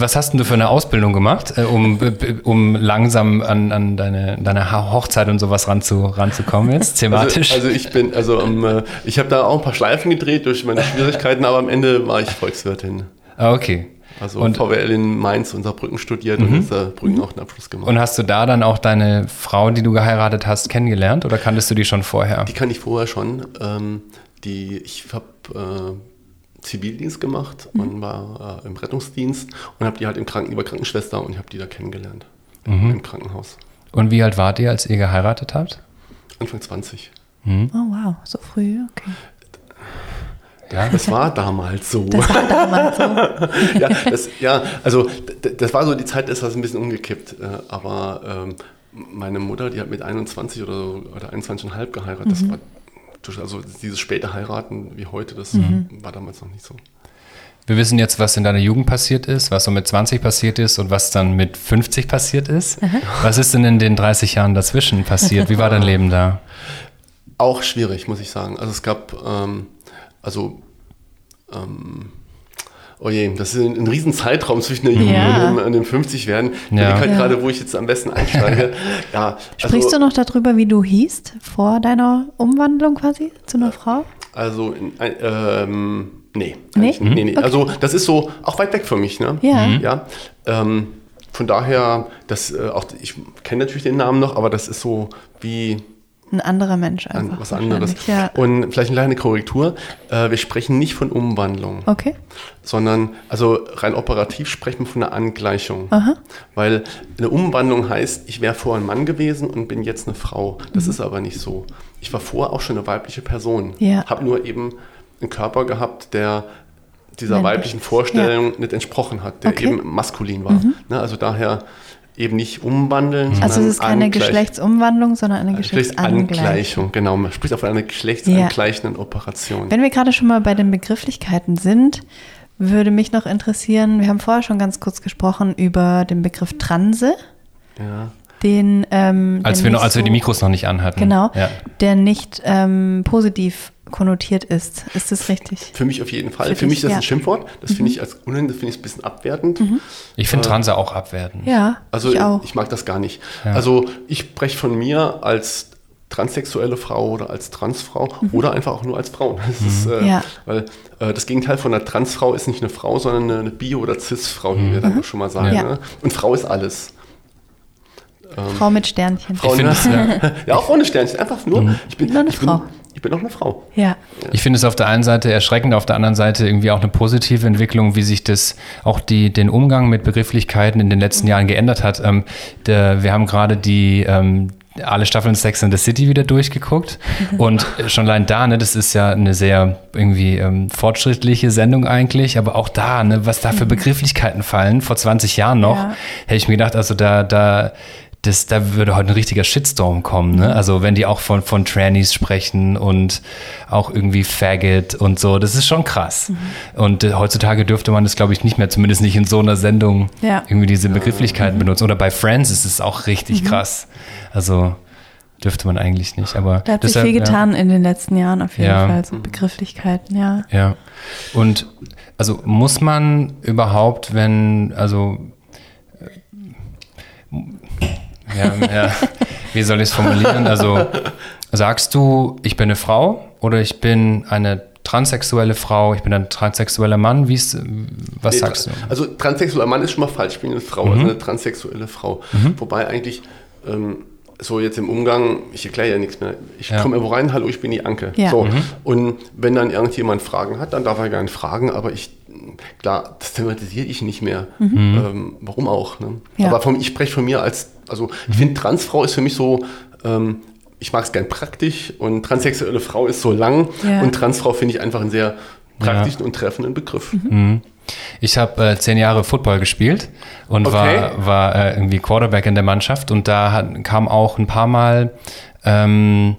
was hast denn du für eine Ausbildung gemacht, äh, um, äh, um langsam an, an deine, deine Hochzeit und sowas ranzu, ranzukommen jetzt, thematisch? Also, also ich bin, also ähm, äh, ich habe da auch ein paar Schleifen gedreht durch meine Schwierigkeiten, aber am Ende war ich Volkswirtin. ah, okay. Also Und- VWL in Mainz und Saarbrücken studiert und in Saarbrücken auch einen Abschluss gemacht. Und hast du da dann auch deine Frau, die du geheiratet hast, kennengelernt oder kanntest du die schon vorher? Die kann ich vorher schon. Ähm, die, ich habe äh, Zivildienst gemacht und war äh, im Rettungsdienst und habe die halt im Kranken, über Krankenschwester und ich habe die da kennengelernt. Im Krankenhaus. Und wie alt wart ihr, als ihr geheiratet habt? Anfang 20. Oh wow, so früh, okay. Ja. Das war damals so. Das war damals so. ja, das, ja, also das war so die Zeit, ist das ein bisschen umgekippt. Äh, aber ähm, meine Mutter, die hat mit 21 oder, so, oder 21,5 geheiratet. Das war durch- also dieses späte Heiraten wie heute, das war damals noch nicht so. Wir wissen jetzt, was in deiner Jugend passiert ist, was so mit 20 passiert ist und was dann mit 50 passiert ist. Was ist denn in den 30 Jahren dazwischen passiert? Wie war dein Leben da? Auch schwierig, muss ich sagen. Also es gab, ähm, also, ähm, oh je, das ist ein, ein riesen Zeitraum zwischen der Jugend Ja. und, dem, und dem 50 werden. Ich Ja. überlege halt Ja. gerade, wo ich jetzt am besten einsteige. ja, Sprichst du noch darüber, wie du hießt, vor deiner Umwandlung quasi zu einer Frau? Also, in, ein- ähm, nee. Nee? eigentlich- nee, nee. Also, das ist so auch weit weg für mich, ne? Ja. Mhm. Ja. Ähm, von daher, das, äh, auch, ich kenne natürlich den Namen noch, aber das ist so wie Ein anderer Mensch an, einfach. was anderes. Ja. Und vielleicht eine kleine Korrektur. Äh, wir sprechen nicht von Umwandlung, Okay. sondern, also rein operativ sprechen wir von einer Angleichung. Aha. Weil eine Umwandlung heißt, ich wäre vorher ein Mann gewesen und bin jetzt eine Frau. Das Mhm. ist aber nicht so. Ich war vorher auch schon eine weibliche Person. Ja. Habe nur eben einen Körper gehabt, der dieser Männlich. weiblichen Vorstellung nicht entsprochen hat, der Okay. Mhm. eben maskulin war. Ne, also daher eben nicht umwandeln, sondern Also es ist keine angleich- Geschlechtsumwandlung, sondern eine Geschlechtsangleichung. Geschlechtsangleichung. Genau, man spricht auf eine geschlechtsangleichenden Operation. Wenn wir gerade schon mal bei den Begrifflichkeiten sind, würde mich noch interessieren, wir haben vorher schon ganz kurz gesprochen über den Begriff Transe, Ja. den ähm, Als wir, noch, als wir die Mikros noch nicht anhatten. Genau, Ja. der nicht ähm, positiv konnotiert ist. Ist das richtig? Für mich auf jeden Fall. Für Für, mich ist das ja. Mhm. ein Schimpfwort. Das finde ich als das finde ich ein bisschen abwertend. Ich finde Transe auch abwertend. Ja, Also ich auch. ich mag das gar nicht. Ja. Also ich spreche von mir als transsexuelle Frau oder als Transfrau oder einfach auch nur als Frau. Das ist, äh, Mhm. Ja. Weil äh, das Gegenteil von einer Transfrau ist nicht eine Frau, sondern eine, eine Bio- oder Cis-Frau, wie wir dann auch schon mal sagen. Mhm. Ja. Ne? Und Frau ist alles. Frau mit Sternchen. Frau, finde ne? es, ja. ja, auch ohne Sternchen. Einfach nur, ich bin, Nur eine ich bin, Frau. Ich bin auch eine Frau. Ja, Ich finde es auf der einen Seite erschreckend, auf der anderen Seite irgendwie auch eine positive Entwicklung, wie sich das auch die, den Umgang mit Begrifflichkeiten in den letzten Jahren geändert hat. Ähm, der, wir haben gerade die ähm, alle Staffeln Sex in the City wieder durchgeguckt und schon allein da, ne, das ist ja eine sehr irgendwie ähm, fortschrittliche Sendung eigentlich, aber auch da, ne, was da für Begrifflichkeiten fallen, vor 20 Jahren noch, Ja. hätte ich mir gedacht, also da, da, das, da würde heute ein richtiger Shitstorm kommen. Ne? Also wenn die auch von, von Trannies sprechen und auch irgendwie Faggot und so, das ist schon krass. Und äh, heutzutage dürfte man das, glaube ich, nicht mehr, zumindest nicht in so einer Sendung, Ja. irgendwie diese Begrifflichkeiten benutzen. Oder bei Friends ist es auch richtig krass. Also dürfte man eigentlich nicht. Aber da hat sich deshalb, viel ja. getan in den letzten Jahren auf jeden Ja. Fall, so Begrifflichkeiten, ja. Ja. Und also muss man überhaupt, wenn, also ja, ja, wie soll ich es formulieren? Also sagst du, ich bin eine Frau oder ich bin eine transsexuelle Frau, ich bin ein transsexueller Mann, wie ist, was Nee, sagst du? Also transsexueller Mann ist schon mal falsch, ich bin eine Frau, Mhm. also eine transsexuelle Frau. Wobei eigentlich, ähm, so jetzt im Umgang, ich erkläre ja nichts mehr. Ich Ja. komme irgendwo rein, hallo, ich bin die Anke. Ja. So. Mhm. Und wenn dann irgendjemand Fragen hat, dann darf er gerne fragen, aber ich, klar, das thematisiere ich nicht mehr. Ähm, warum auch? Ne? Ja. Aber vom, ich spreche von mir als, also ich finde, Transfrau ist für mich so, ähm, ich mag es gern praktisch und transsexuelle Frau ist so lang Ja. und Transfrau finde ich einfach einen sehr praktischen und treffenden Begriff. Ich habe äh, zehn Jahre Football gespielt und Okay. war, war äh, irgendwie Quarterback in der Mannschaft und da hat, kam auch ein paar Mal ähm,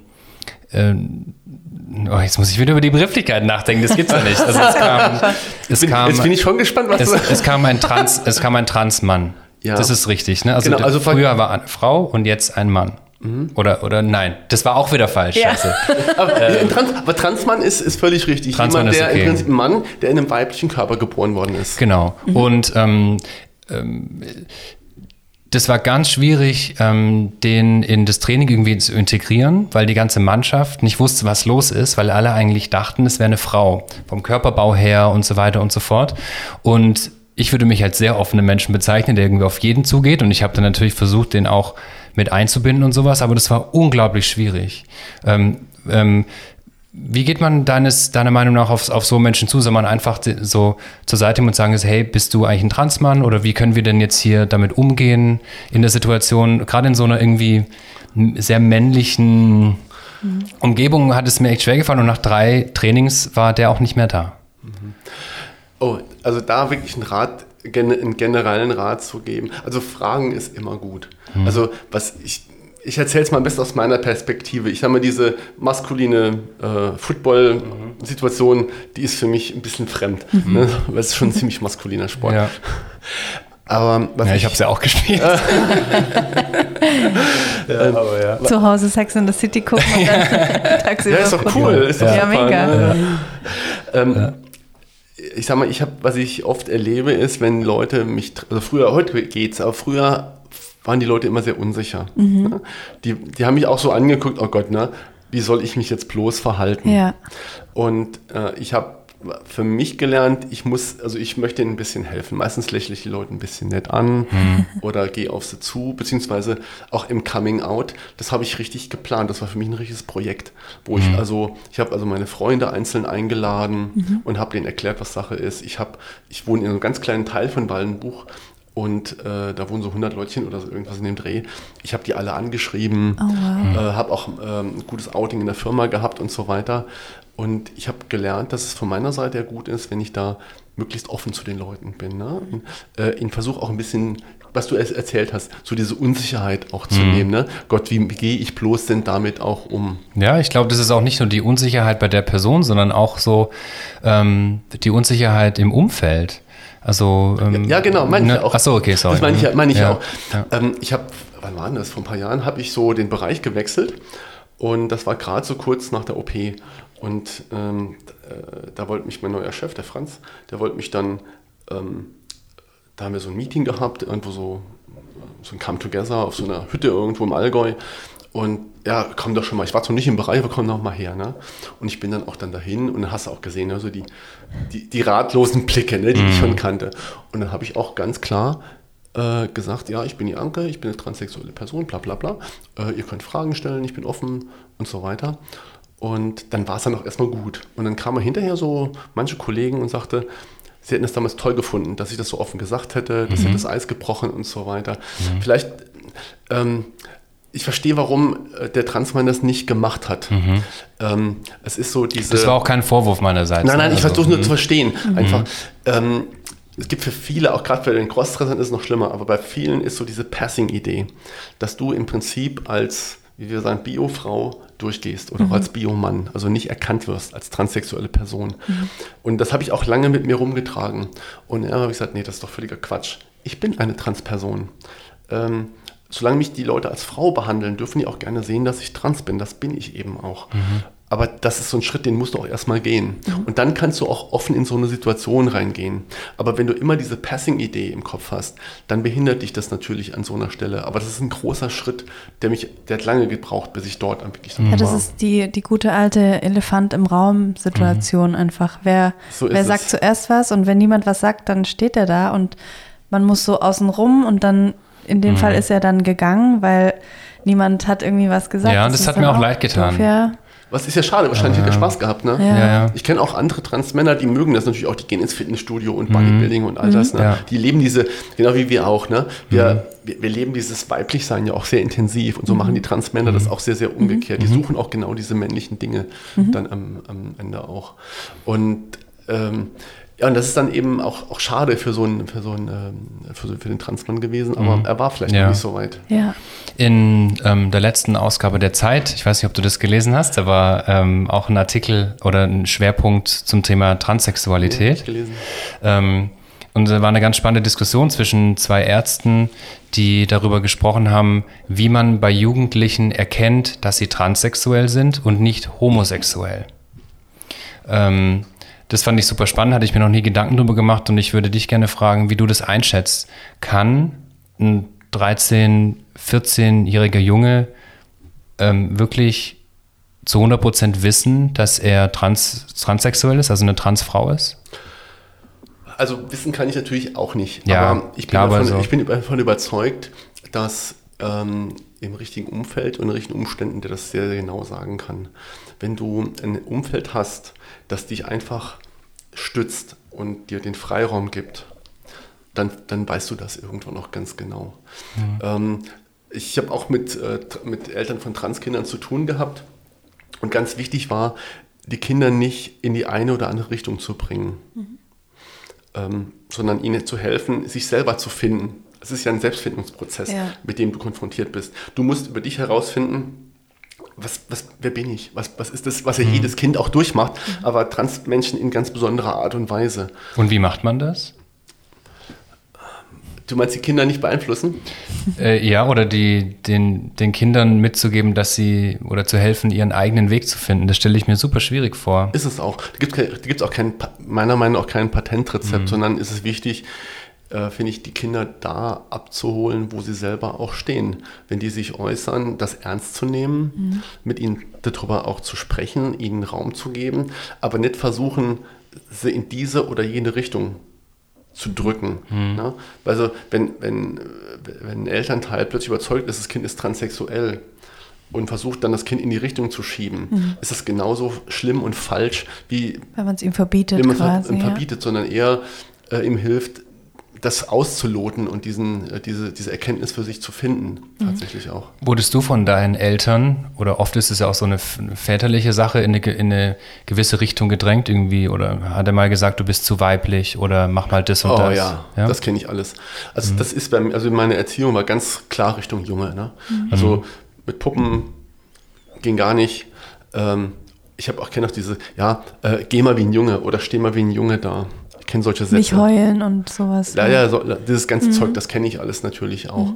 ähm, oh, jetzt muss ich wieder über die Begrifflichkeit nachdenken, das gibt's ja nicht. Also es kam, es Bin, kam, jetzt bin ich schon gespannt, was es, du es kam ein Trans, es kam ein Transmann. Ja. Das ist richtig, ne? Also, Genau, also früher war eine Frau und jetzt ein Mann. Oder, oder nein, das war auch wieder falsch. Ja. Aber, ein Trans, aber Transmann ist, ist völlig richtig. Transmann Jemand, ist der okay. im Prinzip ein Mann, der in einem weiblichen Körper geboren worden ist. Genau. Und ähm, ähm, das war ganz schwierig, ähm, den in das Training irgendwie zu integrieren, weil die ganze Mannschaft nicht wusste, was los ist, weil alle eigentlich dachten, es wäre eine Frau, vom Körperbau her und so weiter und so fort. Und ich würde mich als sehr offene Menschen bezeichnen, der irgendwie auf jeden zugeht. Und ich habe dann natürlich versucht, den auch mit einzubinden und sowas, aber das war unglaublich schwierig. Ähm, ähm, wie geht man deines, deiner Meinung nach auf, auf so Menschen zu? Soll man einfach so zur Seite und sagen, hey, bist du eigentlich ein Transmann? Oder wie können wir denn jetzt hier damit umgehen in der Situation? Gerade in so einer irgendwie sehr männlichen Umgebung hat es mir echt schwer gefallen und nach drei Trainings war der auch nicht mehr da. Oh, also da wirklich einen Rat, einen generellen Rat zu geben. Also Fragen ist immer gut. Also was ich, ich erzähle es mal am besten aus meiner Perspektive. Ich habe mir diese maskuline äh, Football-Situation, die ist für mich ein bisschen fremd. Ne? Weil es ist schon ein ziemlich maskuliner Sport. Ja, Aber was ja ich habe es ja auch gespielt. ja, aber ja. Zu Hause Sex in the City gucken und dann tagsüber Ja, ist doch cool. Ist doch ja, super, mega. ne? Ähm, Ich sag mal, ich habe, was ich oft erlebe, ist, wenn Leute mich, also früher, heute geht's, aber früher waren die Leute immer sehr unsicher. Mhm. Ne? Die, die haben mich auch so angeguckt, oh Gott, ne, wie soll ich mich jetzt bloß verhalten? Ja. Und äh, ich habe für mich gelernt, ich muss, also ich möchte ihnen ein bisschen helfen. Meistens lächle ich die Leute ein bisschen nett an oder gehe auf sie zu, beziehungsweise auch im Coming Out. Das habe ich richtig geplant. Das war für mich ein richtiges Projekt, wo ich also, ich habe also meine Freunde einzeln eingeladen und habe denen erklärt, was Sache ist. Ich habe, ich wohne in einem ganz kleinen Teil von Wallenbuch. Und äh, da wohnen so 100 Leutchen oder so irgendwas in dem Dreh. Ich habe die alle angeschrieben, äh, habe auch ähm, ein gutes Outing in der Firma gehabt und so weiter. Und ich habe gelernt, dass es von meiner Seite her gut ist, wenn ich da möglichst offen zu den Leuten bin. Ne? Und, äh, ihnen versuche auch ein bisschen, was du es erzählt hast, so diese Unsicherheit auch zu nehmen. Ne? Gott, wie gehe ich bloß denn damit auch um? Ja, ich glaube, das ist auch nicht nur die Unsicherheit bei der Person, sondern auch so ähm, die Unsicherheit im Umfeld. Also ähm, Ja, genau, meine ich ne? ja auch. Ach so, okay, sorry. Das meine ich, meine ich Ja, auch. ja. Ähm, ich habe, wann war denn das? Vor ein paar Jahren habe ich so den Bereich gewechselt und das war gerade so kurz nach der OP. Und ähm, äh, da wollte mich mein neuer Chef, der Franz, der wollte mich dann, ähm, da haben wir so ein Meeting gehabt, irgendwo so, so ein Come Together auf so einer Hütte irgendwo im Allgäu. Und ja, komm doch schon mal. Ich war zwar nicht im Bereich, aber komm doch mal her. Ne? Und ich bin dann auch dann dahin und dann hast du auch gesehen, also die, die, die ratlosen Blicke, ne, die ich schon kannte. Und dann habe ich auch ganz klar äh, gesagt, ja, ich bin die Anke, ich bin eine transsexuelle Person, bla bla bla. Äh, ihr könnt Fragen stellen, ich bin offen und so weiter. Und dann war es dann auch erstmal gut. Und dann kamen hinterher so manche Kollegen und sagte, sie hätten es damals toll gefunden, dass ich das so offen gesagt hätte, das hätte das Eis gebrochen und so weiter. Vielleicht, ähm, ich verstehe, warum äh, der Transmann das nicht gemacht hat. Ähm, es ist so diese. Das war auch kein Vorwurf meinerseits. Nein, nein, ich Also, versuche nur zu verstehen. Einfach. Ähm, es gibt für viele, auch gerade bei den Crossdressern ist es noch schlimmer, aber bei vielen ist so diese Passing-Idee, dass du im Prinzip als, wie wir sagen, Bio-Frau durchgehst oder auch als Bio-Mann, also nicht erkannt wirst als transsexuelle Person. Und das habe ich auch lange mit mir rumgetragen. Und dann habe ich gesagt, nee, das ist doch völliger Quatsch. Ich bin eine Transperson. Ähm, solange mich die Leute als Frau behandeln, dürfen die auch gerne sehen, dass ich trans bin. Das bin ich eben auch. Aber das ist so ein Schritt, den musst du auch erstmal gehen. Und dann kannst du auch offen in so eine Situation reingehen. Aber wenn du immer diese Passing-Idee im Kopf hast, dann behindert dich das natürlich an so einer Stelle. Aber das ist ein großer Schritt, der mich, der hat lange gebraucht, bis ich dort dann wirklich Ja, das ist die, die gute alte Elefant im Raum-Situation einfach. Wer, So wer es. sagt zuerst was und wenn niemand was sagt, dann steht er da und man muss so außen rum und dann in dem Fall ist er dann gegangen, weil niemand hat irgendwie was gesagt. Ja, das ist hat mir auch leid getan. Doof, ja. Was ist ja schade, wahrscheinlich hat er Spaß gehabt, ne? Ja. Ja, ja. Ich kenne auch andere Transmänner, die mögen das natürlich auch, die gehen ins Fitnessstudio und Bodybuilding und all das. Ne? Ja. Die leben diese, genau wie wir auch, ne? Wir, wir, wir leben dieses Weiblichsein ja auch sehr intensiv und so machen die Transmänner das auch sehr, sehr umgekehrt. Die suchen auch genau diese männlichen Dinge dann am, am Ende auch. Und ähm, ja, und das ist dann eben auch, auch schade für so einen, für so einen, ähm, für, für den Transmann gewesen, aber er war vielleicht Ja. noch nicht so weit. Ja. In ähm, der letzten Ausgabe der Zeit, ich weiß nicht, ob du das gelesen hast, da war ähm, auch ein Artikel oder ein Schwerpunkt zum Thema Transsexualität. Ich gelesen. Ähm, und da war eine ganz spannende Diskussion zwischen zwei Ärzten, die darüber gesprochen haben, wie man bei Jugendlichen erkennt, dass sie transsexuell sind und nicht homosexuell. Ähm, das fand ich super spannend, hatte ich mir noch nie Gedanken drüber gemacht und ich würde dich gerne fragen, wie du das einschätzt. Kann ein 13-, 14-jähriger Junge ähm, wirklich zu 100% wissen, dass er trans, transsexuell ist, also eine Transfrau ist? Also wissen kann ich natürlich auch nicht. Ja, aber ich bin, davon, so- ich bin davon überzeugt, dass ähm, im richtigen Umfeld und in richtigen Umständen der das sehr, sehr genau sagen kann. Wenn du ein Umfeld hast, das dich einfach stützt und dir den Freiraum gibt, dann, dann weißt du das irgendwann auch ganz genau. Ähm, ich habe auch mit, äh, mit Eltern von Transkindern zu tun gehabt und ganz wichtig war, die Kinder nicht in die eine oder andere Richtung zu bringen ähm, sondern ihnen zu helfen, sich selber zu finden. Es ist ja ein Selbstfindungsprozess, Ja. mit dem du konfrontiert bist. Du musst über dich herausfinden, was, was, wer bin ich? Was, was ist das, was ja jedes Kind auch durchmacht, aber Transmenschen in ganz besonderer Art und Weise. Und wie macht man das? Du meinst die Kinder nicht beeinflussen? Äh, ja, oder die, den, den Kindern mitzugeben, dass sie oder zu helfen, ihren eigenen Weg zu finden. Das stelle ich mir super schwierig vor. Ist es auch. Da gibt es auch kein, meiner Meinung nach auch kein Patentrezept, sondern ist es wichtig, äh, finde ich, die Kinder da abzuholen, wo sie selber auch stehen. Wenn die sich äußern, das ernst zu nehmen, mit ihnen darüber auch zu sprechen, ihnen Raum zu geben, aber nicht versuchen, sie in diese oder jene Richtung zu drücken. Ne? Also wenn, wenn, wenn ein Elternteil plötzlich überzeugt ist, das Kind ist transsexuell und versucht dann das Kind in die Richtung zu schieben, ist das genauso schlimm und falsch, wie Wenn man es ihm verbietet wenn man es ihm ja. verbietet, sondern eher äh, ihm hilft, das auszuloten und diesen, äh, diese, diese Erkenntnis für sich zu finden, tatsächlich auch. Wurdest du von deinen Eltern, oder oft ist es ja auch so eine väterliche Sache, in eine, in eine gewisse Richtung gedrängt irgendwie? Oder hat er mal gesagt, du bist zu weiblich oder mach mal das und Oh das? ja, das kenne ich alles. Also das ist bei mir, also meine Erziehung war ganz klar Richtung Junge. Ne? Also mit Puppen ging gar nicht. Ähm, ich habe auch kenne auch diese, ja, äh, geh mal wie ein Junge oder steh mal wie ein Junge da. Ich kenne solche Sätze. Nicht heulen und sowas. Ja, ja, so, dieses ganze Zeug, das kenne ich alles natürlich auch.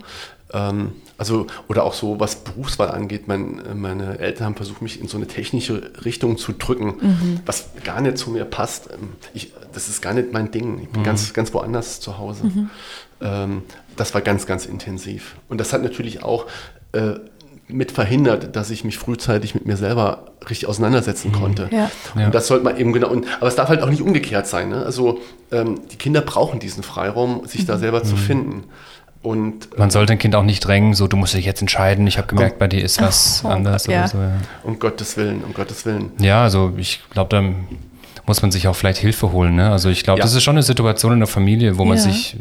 Ähm, also, oder auch so, was Berufswahl angeht, mein, meine Eltern haben versucht, mich in so eine technische Richtung zu drücken, was gar nicht zu mir passt. Ähm, Ich, das ist gar nicht mein Ding. Ich bin ganz, ganz woanders zu Hause. Ähm, das war ganz, ganz intensiv. Und das hat natürlich auch äh, mit verhindert, dass ich mich frühzeitig mit mir selber richtig auseinandersetzen konnte. Ja. Ja. Und das sollte man eben genau. Und, aber es darf halt auch nicht umgekehrt sein. Ne? Also ähm, die Kinder brauchen diesen Freiraum, sich da selber zu finden. Und äh, Man sollte ein Kind auch nicht drängen, so du musst dich jetzt entscheiden. Ich habe gemerkt, bei dir ist was Oh, anders ja. oder so. Ja. um Gottes Willen, um Gottes Willen. Ja, also ich glaube, da muss man sich auch vielleicht Hilfe holen. Ne? Also ich glaube, Ja. das ist schon eine Situation in der Familie, wo man sich,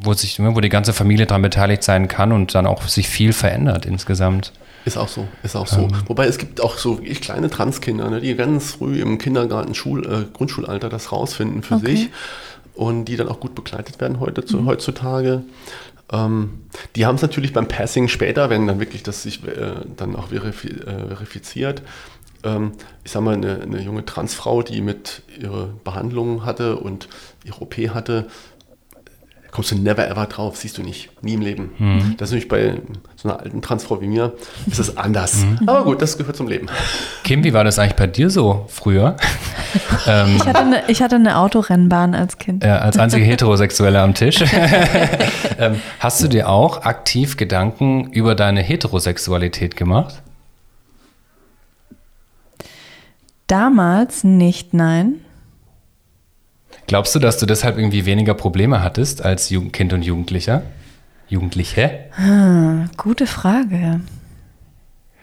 wo sich, ne, wo die ganze Familie daran beteiligt sein kann und dann auch sich viel verändert insgesamt. Ist auch so, ist auch so. Wobei es gibt auch so wirklich kleine Transkinder, ne, die ganz früh im Kindergarten, Schul, äh, Grundschulalter das rausfinden für Okay. sich und die dann auch gut begleitet werden heute, zu, heutzutage. Ähm, die haben es natürlich beim Passing später, wenn dann wirklich das sich äh, dann auch verifi äh, verifiziert. Ähm, ich sag mal, eine, eine junge Transfrau, die mit ihre Behandlung hatte und ihre OP hatte, kommst du never ever drauf, siehst du nicht, nie im Leben. Das ist nämlich bei so einer alten Transfrau wie mir, ist das anders. Aber gut, das gehört zum Leben. Kim, wie war das eigentlich bei dir so früher? ähm, Ich hatte, eine, ich hatte eine Autorennbahn als Kind. ja, als einzige Heterosexuelle am Tisch. ähm, hast du dir auch aktiv Gedanken über deine Heterosexualität gemacht? Damals nicht, nein. Glaubst du, dass du deshalb irgendwie weniger Probleme hattest als Jugend Kind und Jugendlicher? Jugendliche? Hm, gute Frage.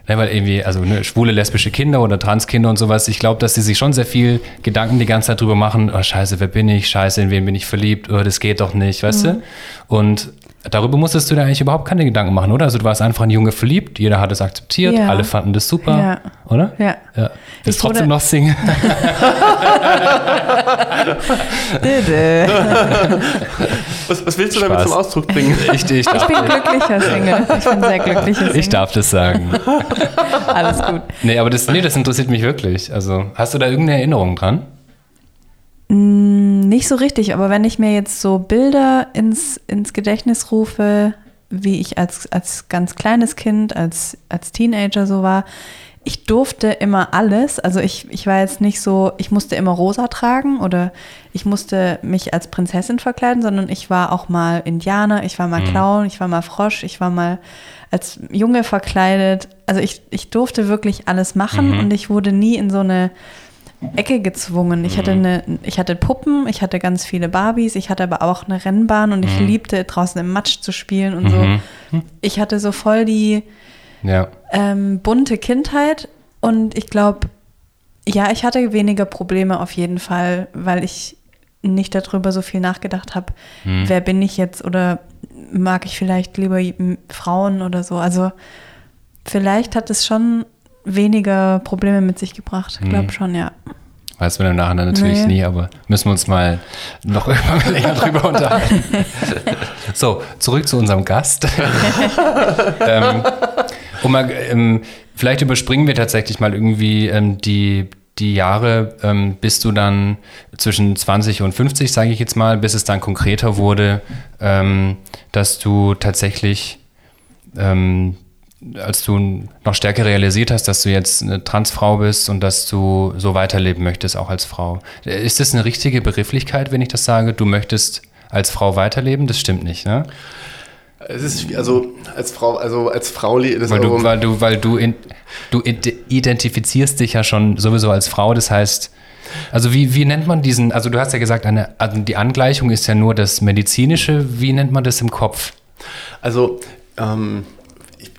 Ja, weil irgendwie, also ne, schwule, lesbische Kinder oder Transkinder und sowas, ich glaube, dass sie sich schon sehr viel Gedanken die ganze Zeit drüber machen, oh scheiße, wer bin ich, scheiße, in wen bin ich verliebt, oh, das geht doch nicht, weißt du? Und darüber musstest du dir eigentlich überhaupt keine Gedanken machen, oder? Also du warst einfach ein Junge verliebt, jeder hat es akzeptiert, Ja. alle fanden das super, Ja. oder? Ja. Ja. Willst Ich trotzdem noch singen? Dede. Was, was willst du damit Spaß. zum Ausdruck bringen? Ich, ich, Ich bin glücklicher Single. Ich bin sehr glücklicher Single. ich darf das sagen. Alles gut. Nee, aber das, nee, das interessiert mich wirklich. Also hast du da irgendeine Erinnerung dran? Nicht so richtig, aber wenn ich mir jetzt so Bilder ins, ins Gedächtnis rufe, wie ich als, als ganz kleines Kind, als, als Teenager so war, ich durfte immer alles. Also ich, ich war jetzt nicht so, ich musste immer rosa tragen oder ich musste mich als Prinzessin verkleiden, sondern ich war auch mal Indianer, ich war mal Clown, ich war mal Frosch, ich war mal als Junge verkleidet. Also ich, ich durfte wirklich alles machen und ich wurde nie in so eine Ecke gezwungen. Ich hatte eine, ich hatte Puppen, ich hatte ganz viele Barbies, ich hatte aber auch eine Rennbahn und ich liebte draußen im Matsch zu spielen und so. Ich hatte so voll die Ja. ähm, bunte Kindheit und ich glaube, ja, ich hatte weniger Probleme auf jeden Fall, weil ich nicht darüber so viel nachgedacht habe, wer bin ich jetzt oder mag ich vielleicht lieber Frauen oder so. Also vielleicht hat es schon weniger Probleme mit sich gebracht. Ich glaube schon, ja. Weiß man im Nachhinein natürlich Nee. nie, aber müssen wir uns mal noch irgendwann länger drüber unterhalten. so, zurück zu unserem Gast. ähm, und mal, ähm, vielleicht überspringen wir tatsächlich mal irgendwie ähm, die, die Jahre, ähm, bis du dann zwischen 20 und 50, sage ich jetzt mal, bis es dann konkreter wurde, ähm, dass du tatsächlich ähm, als du noch stärker realisiert hast, dass du jetzt eine Transfrau bist und dass du so weiterleben möchtest, auch als Frau. Ist das eine richtige Begrifflichkeit, wenn ich das sage? Du möchtest als Frau weiterleben? Das stimmt nicht, ne? Es ist, also als Frau, also als Frau, das Weil du, weil du, weil du, in, du id- identifizierst dich ja schon sowieso als Frau. Das heißt, also wie, wie nennt man diesen, also du hast ja gesagt, eine, also die Angleichung ist ja nur das Medizinische. Wie nennt man das im Kopf? Also, ähm,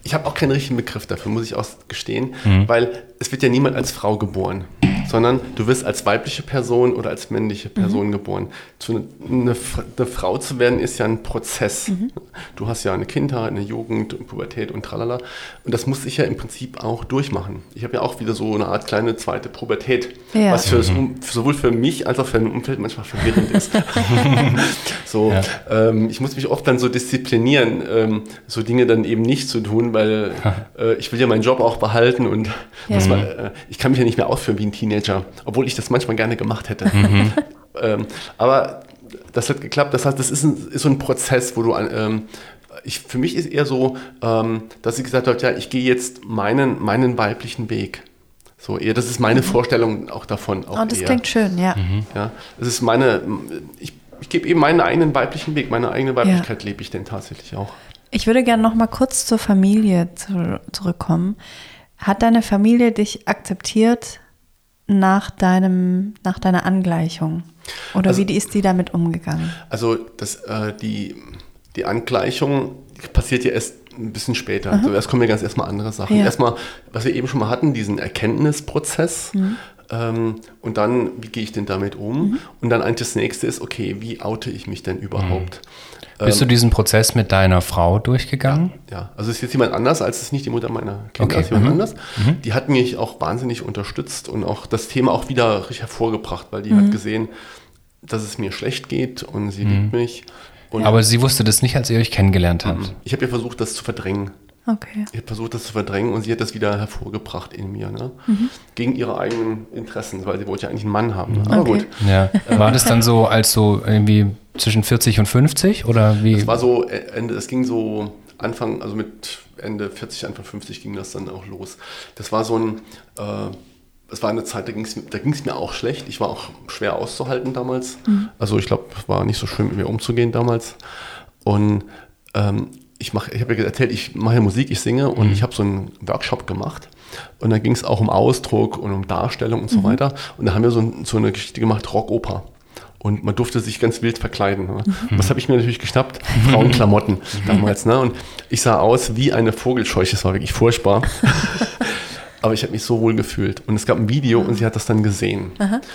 ich, habe auch keinen richtigen Begriff dafür, muss ich auch gestehen, Mhm. weil es wird ja niemand als Frau geboren, sondern du wirst als weibliche Person oder als männliche Person geboren. Zu, eine, F- eine Frau zu werden ist ja ein Prozess. Du hast ja eine Kindheit, eine Jugend, Pubertät und tralala. Und das muss ich ja im Prinzip auch durchmachen. Ich habe ja auch wieder so eine Art kleine zweite Pubertät, Ja. was für, sowohl für mich als auch für mein Umfeld manchmal verwirrend ist. So, Ja. ähm, ich muss mich oft dann so disziplinieren, ähm, so Dinge dann eben nicht zu tun, weil äh, ich will ja meinen Job auch behalten und Ja. Das war, äh, ich kann mich ja nicht mehr ausführen wie ein Teenager, obwohl ich das manchmal gerne gemacht hätte. ähm, aber das hat geklappt. Das heißt, das ist, ein, ist so ein Prozess, wo du ähm, ich, für mich ist eher so, ähm, dass ich gesagt habe, ja, ich gehe jetzt meinen, meinen weiblichen Weg. So eher, das ist meine Vorstellung auch davon. Auch Mhm. Oh, das eher. klingt schön, ja. Ja, das ist meine, ich, ich gebe eben meinen eigenen weiblichen Weg, meine eigene Weiblichkeit lebe ich denn tatsächlich auch. Ich würde gerne noch mal kurz zur Familie zu, zurückkommen. Hat deine Familie dich akzeptiert nach deinem, nach deiner Angleichung? Oder Also- wie ist die damit umgegangen? Also das, äh, die, die Angleichung passiert ja erst ein bisschen später. Also erst kommen ja ganz erstmal andere Sachen. Ja. Erstmal, was wir eben schon mal hatten, diesen Erkenntnisprozess. Ähm, und dann, wie gehe ich denn damit um? Und dann eigentlich das nächste ist, okay, wie oute ich mich denn überhaupt? Bist du diesen Prozess mit deiner Frau durchgegangen? Ja, also es ist jetzt jemand anders, als es nicht die Mutter meiner Kinder, Okay, ist jemand mhm. anders. Die hat mich auch wahnsinnig unterstützt und auch das Thema auch wieder richtig hervorgebracht, weil die hat gesehen, dass es mir schlecht geht und sie liebt mich. Und Aber sie wusste das nicht, als ihr euch kennengelernt habt. ich habe ja versucht, das zu verdrängen. Okay. Ich habe versucht, das zu verdrängen und sie hat das wieder hervorgebracht in mir. Ne? Gegen ihre eigenen Interessen, weil sie wollte ja eigentlich einen Mann haben. Ne? Aber Okay. gut. Ja. War das dann so als so irgendwie zwischen 40 und 50 oder wie? Es war so, äh, Ende, es ging so Anfang, also mit Ende 40, Anfang 50 ging das dann auch los. Das war so ein, äh, es war eine Zeit, da ging es da ging's mir auch schlecht. Ich war auch schwer auszuhalten damals. Also ich glaube, es war nicht so schön, mit mir umzugehen damals. Und ähm, ich mache, ich habe ja erzählt, ich mache Musik, ich singe und ich habe so einen Workshop gemacht. Und da ging es auch um Ausdruck und um Darstellung und so weiter. Und da haben wir so, so eine Geschichte gemacht, Rockoper. Und man durfte sich ganz wild verkleiden. Ne? Was habe ich mir natürlich geschnappt? Frauenklamotten damals. Ne? Und ich sah aus wie eine Vogelscheuche. Das war wirklich furchtbar. Aber ich habe mich so wohl gefühlt. Und es gab ein Video und sie hat das dann gesehen.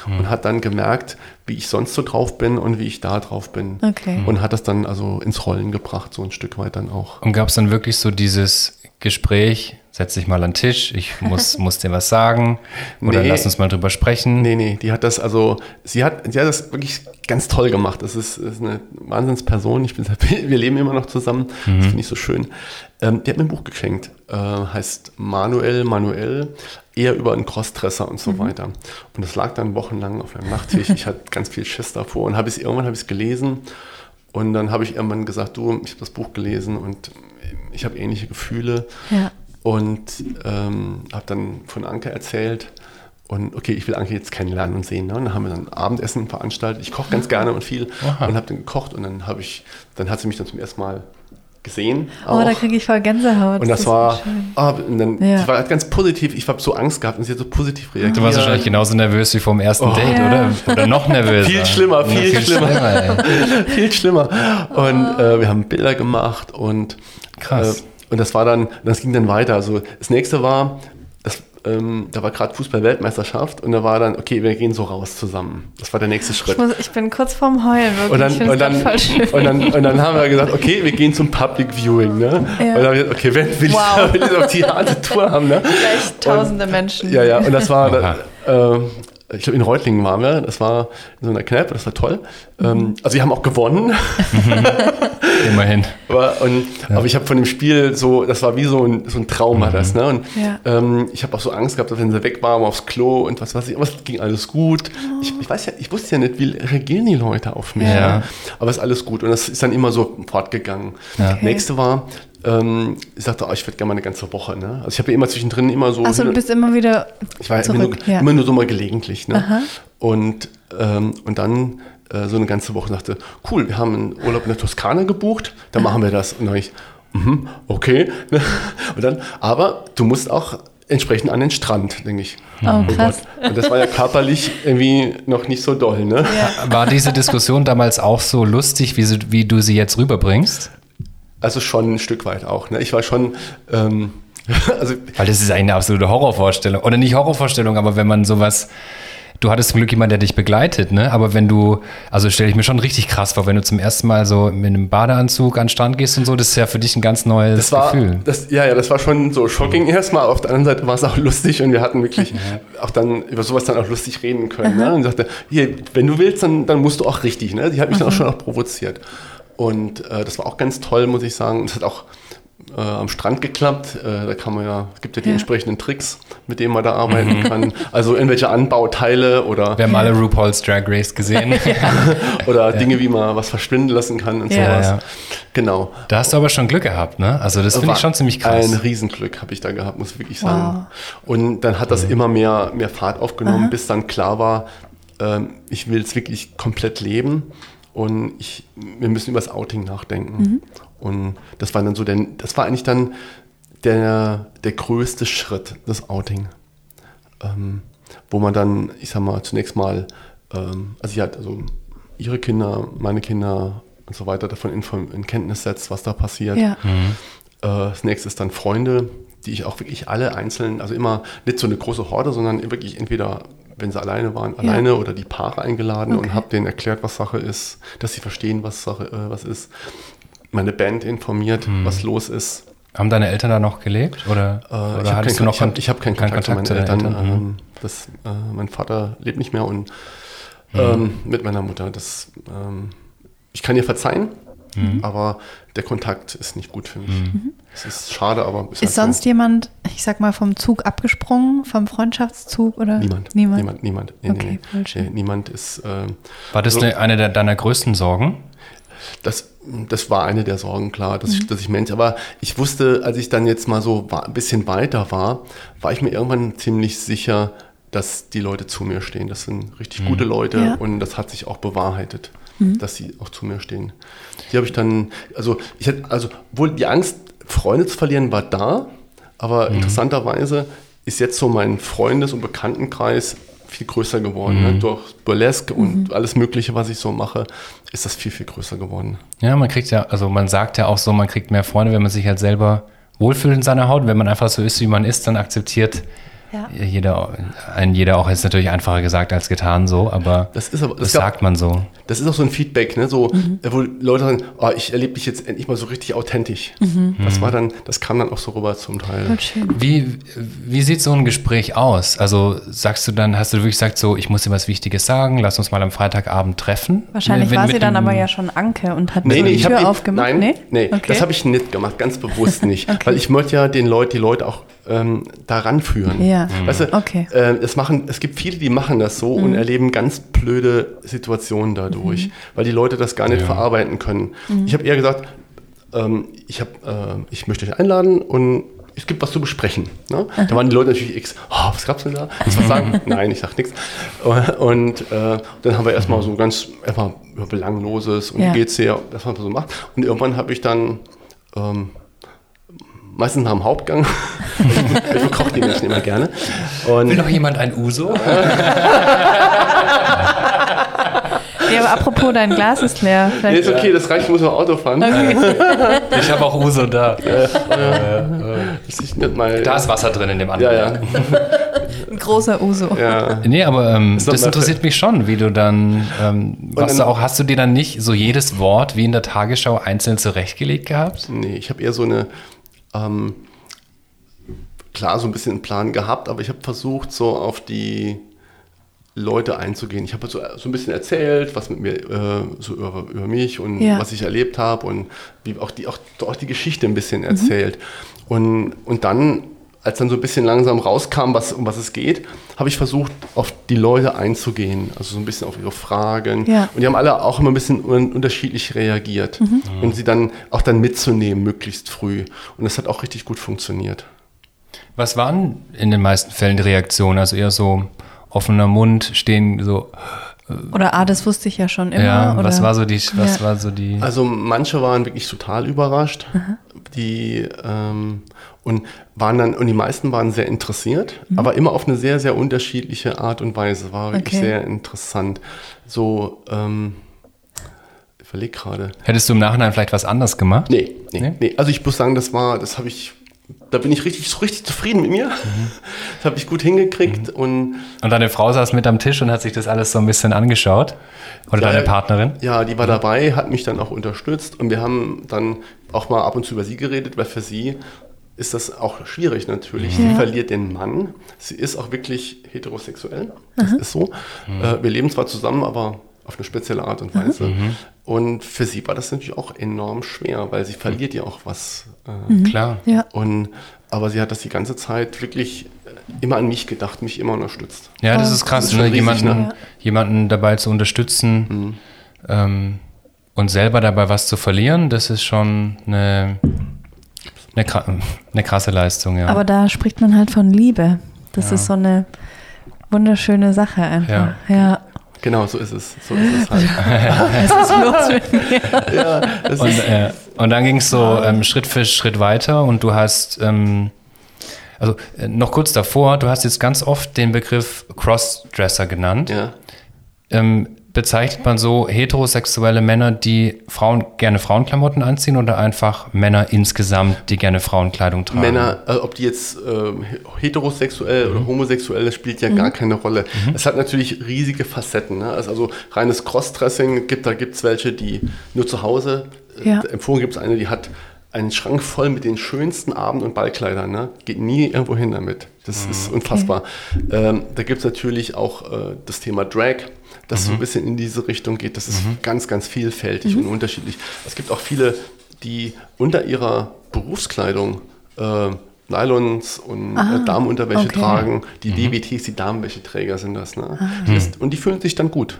Und hat dann gemerkt, wie ich sonst so drauf bin und wie ich da drauf bin. Okay. Und hat das dann also ins Rollen gebracht, so ein Stück weit dann auch. Und gab es dann wirklich so dieses Gespräch, setz dich mal an den Tisch, ich muss, muss dir was sagen oder Nee. lass uns mal drüber sprechen. Nee, nee, die hat das also, sie hat, sie hat das wirklich ganz toll gemacht. Das ist, ist eine Wahnsinnsperson. Ich bin, wir leben immer noch zusammen. Das finde ich so schön. Ähm, die hat mir ein Buch geschenkt. Äh, heißt Manuel, Manuel, eher über einen Crossdresser und so weiter. Und das lag dann wochenlang auf meinem Nachttisch. Ich hatte ganz viel Schiss davor und habe es irgendwann habe ich es gelesen. Und dann habe ich irgendwann gesagt, du, ich habe das Buch gelesen und ich habe ähnliche Gefühle. Ja. Und ähm, habe dann von Anke erzählt. Und okay, ich will Anke jetzt kennenlernen und sehen. Ne? Und dann haben wir dann Abendessen veranstaltet. Ich koche ganz gerne und viel Aha. und habe dann gekocht. Und dann habe ich, dann hat sie mich dann zum ersten Mal gesehen. Oh, auch. da kriege ich voll Gänsehaut. und das, ist war, ah, und dann, Ja. sie war ganz positiv. Ich habe so Angst gehabt und sie hat so positiv reagiert. Du warst wahrscheinlich genauso nervös wie vom ersten Oh. Date, Ja. oder? Oder noch nervöser. Viel schlimmer, viel schlimmer. ey. viel schlimmer. Und äh, wir haben Bilder gemacht und Krass. Äh, und das war dann, das ging dann weiter. Also das nächste war, das, ähm, da war gerade Fußball-Weltmeisterschaft und da war dann, okay, wir gehen so raus zusammen. Das war der nächste Schritt. Ich, muss, ich bin kurz vorm Heulen, wirklich. Und dann, und, es dann, voll schön. und, dann, und dann haben wir gesagt, okay, wir gehen zum Public Viewing. Ne? Ja. Und dann haben wir gesagt, okay, wenn will ich, Wow. will ich auf die harte Tour haben. Ne? Gleich tausende Menschen. Ja, ja, und das war, äh, ich glaube, in Reutlingen waren wir, das war in so einer Kneipe, das war toll. Ähm, also, wir haben auch gewonnen, Immerhin. aber, und, aber ich habe von dem Spiel so, das war wie so ein, so ein Traum, war das. Ne? Und Ja. ähm, ich habe auch so Angst gehabt, dass wenn sie weg waren, aufs Klo und was weiß ich, aber es ging alles gut. Ich, ich weiß ja, ich wusste ja nicht, wie reagieren die Leute auf mich. Ja. Ne? Aber es ist alles gut und das ist dann immer so fortgegangen. Ja. Okay. Nächste war, ähm, ich sagte, oh, ich würde gerne mal eine ganze Woche. Ne? Also ich habe ja immer zwischendrin immer so. Achso, du bist immer wieder Ich war zurück. immer, nur, ja. immer nur so mal gelegentlich. Ne? Aha. Und, ähm, und dann äh, so eine ganze Woche sagte, cool, wir haben einen Urlaub in der Toskana gebucht, dann machen wir das. Und dann ich, mhm, okay. Und dann, aber du musst auch entsprechend an den Strand, denke ich. Oh, krass. Gott. Und das war ja körperlich irgendwie noch nicht so doll, ne? War diese Diskussion damals auch so lustig, wie, sie, wie du sie jetzt rüberbringst? Also schon ein Stück weit auch. Ne? Ich war schon, ähm, also Weil das ist eine absolute Horrorvorstellung. Oder nicht Horrorvorstellung, aber wenn man sowas. Du hattest zum Glück jemand, der dich begleitet, ne? Aber wenn du, also stelle ich mir schon richtig krass vor, wenn du zum ersten Mal so mit einem Badeanzug an den Strand gehst und so, das ist ja für dich ein ganz neues das war, Gefühl. Das, ja, ja, das war schon so shocking erstmal. Auf der anderen Seite war es auch lustig und wir hatten wirklich auch dann über sowas dann auch lustig reden können. Ne? Und sagte, hier, wenn du willst, dann, dann musst du auch richtig. Ne? Die hat mich dann auch schon auch provoziert. Und äh, das war auch ganz toll, muss ich sagen. Es hat auch äh, am Strand geklappt. Äh, da kann man ja, es gibt ja die Ja. entsprechenden Tricks, mit denen man da arbeiten kann. Also irgendwelche Anbauteile oder, Wir haben alle RuPaul's Drag Race gesehen. oder Dinge, wie man was verschwinden lassen kann und Ja. sowas. Ja, ja. Genau. Da hast du aber schon Glück gehabt, ne? Also das finde ich schon ziemlich krass. Ein Riesenglück habe ich da gehabt, muss ich wirklich sagen. Und dann hat das immer mehr, mehr Fahrt aufgenommen, bis dann klar war, ähm, ich will es wirklich komplett leben und ich, wir müssen über das Outing nachdenken. Und das war dann so, der, das war eigentlich dann der, der größte Schritt, das Outing. Ähm, wo man dann, ich sag mal, zunächst mal, ähm, also hat also ihre Kinder, meine Kinder und so weiter davon in, in Kenntnis setzt, was da passiert. Ja. Äh, Das nächste ist dann Freunde, die ich auch wirklich alle einzeln, also immer nicht so eine große Horde, sondern wirklich entweder, wenn sie alleine waren, Ja. alleine oder die Paare eingeladen Okay. und habe denen erklärt, was Sache ist, dass sie verstehen, was Sache, äh, was ist. Meine Band informiert, was los ist. Haben deine Eltern da noch gelebt? Oder, Äh, oder ich habe keinen, du noch ich hab, ich hab keinen Kontakt, zu meinen deinen Eltern. Mhm. Ähm, das, äh, mein Vater lebt nicht mehr und ähm, mit meiner Mutter. Das, ähm, ich kann ihr verzeihen, aber der Kontakt ist nicht gut für mich. Es ist schade, aber ist, Ist halt sonst jemand, ich sag mal, vom Zug abgesprungen, vom Freundschaftszug oder? so. niemand. Niemand. Niemand, niemand. Nee, Okay, nee, nee. niemand ist. ähm, War das so- eine, eine der, deiner größten Sorgen? Das, das war eine der Sorgen, klar, dass, Mhm. ich, dass ich Mensch, aber ich wusste, als ich dann jetzt mal so wa- ein bisschen weiter war, war ich mir irgendwann ziemlich sicher, dass die Leute zu mir stehen. Das sind richtig gute Leute Ja. und das hat sich auch bewahrheitet, Mhm. dass sie auch zu mir stehen. Die habe ich dann, also ich hätte, also wohl die Angst, Freunde zu verlieren, war da, aber Mhm. interessanterweise ist jetzt so mein Freundes- und Bekanntenkreis viel größer geworden. Ne? Durch Burlesque und alles Mögliche, was ich so mache, ist das viel, viel größer geworden. Ja, man kriegt ja, also man sagt ja auch so, man kriegt mehr Freunde, wenn man sich halt selber wohlfühlt in seiner Haut. Wenn man einfach so ist, wie man ist, dann akzetiert Ja. jeder, ein jeder auch, ist natürlich einfacher gesagt als getan so, aber Das ist aber- das sagt man so. Das ist auch so ein Feedback, ne? so, Mhm. äh, wo Leute sagen, oh, ich erlebe dich jetzt endlich mal so richtig authentisch. Das war dann, das kam dann auch so rüber zum Teil. Wie, wie sieht so ein Gespräch aus? Also sagst du dann, hast du wirklich gesagt, so, ich muss dir was Wichtiges sagen, lass uns mal am Freitagabend treffen? Wahrscheinlich Wenn war sie dann aber ja schon Anke und hat Nee, so nee, die ich Tür aufgemacht. Nein, nee, nee, Okay. das habe ich nicht gemacht, ganz bewusst nicht, weil ich möchte ja den Leute, die Leute auch ähm, daran führen. Ja. Weißt du, Okay. Mhm. äh, es machen, es gibt viele, die machen das so und erleben ganz blöde Situationen dadurch, Mhm. weil die Leute das gar nicht Ja. verarbeiten können. Ich habe eher gesagt, ähm, ich, hab, äh, ich möchte euch einladen und es gibt was zu besprechen. Ne? Da waren die Leute natürlich x, oh, was gab's denn da? Was sagen? Nein, ich sag nichts. Und äh, dann haben wir erstmal so ganz einfach über Belangloses und Ja. wie geht's dir, das man so macht. Und irgendwann habe ich dann ähm, meistens nach dem Hauptgang, ich verkoche die Menschen immer gerne. Und Will noch jemand ein Uso? Ja, aber apropos, dein Glas ist leer. nee, ist okay, das reicht, ich muss noch Auto fahren. Ich habe auch Uso da. Ist nicht mal, Da ist Wasser drin in dem ja, anderen. ja, ein großer Uso. ja. Nee, aber ähm, das interessiert mich schon, wie du dann, ähm, was dann- du auch, hast du dir dann nicht so jedes Wort wie in der Tagesschau einzeln zurechtgelegt gehabt? Nee, ich habe eher so eine, ähm, klar, so ein bisschen einen Plan gehabt, aber ich habe versucht, so auf die Leute einzugehen. Ich habe so, so ein bisschen erzählt, was mit mir, äh, so über, über mich und Ja. was ich erlebt habe und wie auch die, auch, auch die Geschichte ein bisschen erzählt. Und, und dann, als dann so ein bisschen langsam rauskam, was, um was es geht, habe ich versucht, auf die Leute einzugehen, also so ein bisschen auf ihre Fragen. Ja. Und die haben alle auch immer ein bisschen un unterschiedlich reagiert und sie dann auch dann mitzunehmen, möglichst früh. Und das hat auch richtig gut funktioniert. Was waren in den meisten Fällen die Reaktionen? Also eher so offener Mund, stehen so, Oder ah, das wusste ich ja schon immer. ja, oder? was war so die, was Ja. war so die, Also manche waren wirklich total überrascht, die ähm, und waren dann und die meisten waren sehr interessiert, aber immer auf eine sehr sehr unterschiedliche Art und Weise. War wirklich Okay. sehr interessant. So, ähm, ich überlege gerade. hättest du im Nachhinein vielleicht was anders gemacht? Nee, nee, Nee? nee, Also ich muss sagen, das war, das habe ich, da bin ich richtig, so richtig zufrieden mit mir. Das habe ich gut hingekriegt und Und deine Frau saß mit am Tisch und hat sich das alles so ein bisschen angeschaut? Oder Ja, deine Partnerin? Ja, die war dabei, hat mich dann auch unterstützt und wir haben dann auch mal ab und zu über sie geredet, weil für sie ist das auch schwierig natürlich. Sie Ja. verliert den Mann. Sie ist auch wirklich heterosexuell. Das ist so. Äh, wir leben zwar zusammen, aber auf eine spezielle Art und Weise. Und für sie war das natürlich auch enorm schwer, weil sie verliert ja auch was. Äh, Klar. Ja. und, aber sie hat das die ganze Zeit wirklich äh, immer an mich gedacht, mich immer unterstützt. Ja, das ist krass, Das ist ne? riesig, jemanden, ne? Ja. jemanden dabei zu unterstützen ähm, und selber dabei was zu verlieren, das ist schon eine, eine, eine krasse Leistung, ja. Aber da spricht man halt von Liebe. Das Ja. ist so eine wunderschöne Sache einfach. Ja. Genau, so ist es. So ist es halt. Was ist los mit mir? ja, das und, ist, äh, und dann ging es so ähm, Schritt für Schritt weiter und du hast, ähm, also äh, noch kurz davor, du hast jetzt ganz oft den Begriff Crossdresser genannt. ja. Ähm, bezeichnet man so heterosexuelle Männer, die Frauen gerne Frauenklamotten anziehen oder einfach Männer insgesamt, die gerne Frauenkleidung tragen? Männer, äh, ob die jetzt ähm, heterosexuell oder homosexuell, das spielt ja gar keine Rolle. Es hat natürlich riesige Facetten. Ne? Also, also reines Crossdressing, gibt, da gibt es welche, die nur zu Hause, äh, Ja. empfohlen gibt es eine, die hat einen Schrank voll mit den schönsten Abend- und Ballkleidern. Ne? Geht nie irgendwo hin damit. Das ist unfassbar. Ähm, da gibt es natürlich auch äh, das Thema Drag, das so ein bisschen in diese Richtung geht. Das ist ganz, ganz vielfältig und unterschiedlich. Es gibt auch viele, die unter ihrer Berufskleidung äh, Nylons und äh, Damenunterwäsche okay. tragen. Die DWTs, die Damenwäscheträger sind das. Ne? Die ist, und die fühlen sich dann gut.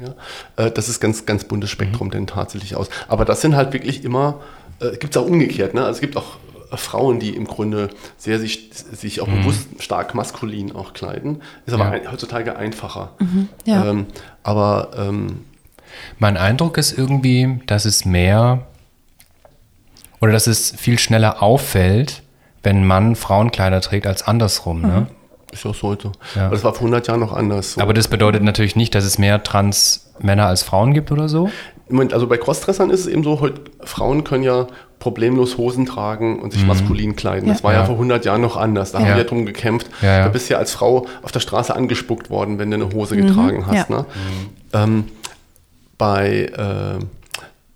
Ja? Äh, das ist ganz, ganz buntes Spektrum denn tatsächlich aus. Aber das sind halt wirklich immer, äh, gibt es auch umgekehrt. Ne? Also es gibt auch Frauen, die im Grunde sehr sich, sich auch bewusst stark maskulin auch kleiden. Ist aber Ja. ein, heutzutage einfacher. Ja. Ähm, aber ähm, Mein Eindruck ist irgendwie, dass es mehr oder dass es viel schneller auffällt, wenn ein Mann Frauenkleider trägt als andersrum. Ne? Ist auch so heute. Ja. Aber das war vor 100 Jahren noch anders. So. Aber das bedeutet natürlich nicht, dass es mehr Trans-Männer als Frauen gibt oder so. Also bei Crossdressern ist es eben so, heute, Frauen können ja problemlos Hosen tragen und sich maskulin kleiden. Das Ja. war ja. Mhm. Ja. vor 100 Jahren noch anders. Da haben Ja. wir ja drum gekämpft. Da bist du ja als Frau auf der Straße angespuckt worden, wenn du eine Hose Mhm. getragen hast. Ne? Ähm, bei, äh,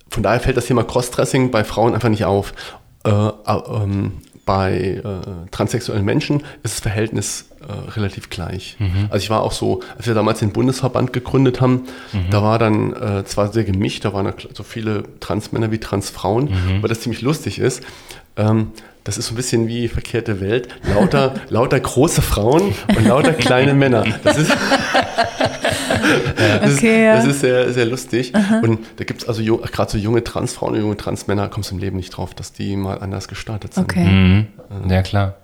von daher fällt das Thema Crossdressing bei Frauen einfach nicht auf. Äh, äh, ähm, bei äh, transsexuellen Menschen ist das Verhältnis äh, relativ gleich. Also ich war auch so, als wir damals den Bundesverband gegründet haben, da war dann äh, zwar sehr gemischt, da waren so viele Transmänner wie Transfrauen, aber das ziemlich lustig ist. Ähm, das ist so ein bisschen wie verkehrte Welt. Lauter, lauter große Frauen und lauter kleine Männer. Das ist, das, Okay, ja. ist, das ist sehr, sehr lustig. Und da gibt es also gerade so junge Transfrauen und junge Transmänner, kommst du im Leben nicht drauf, dass die mal anders gestartet sind. Okay. Mhm. Ja, klar.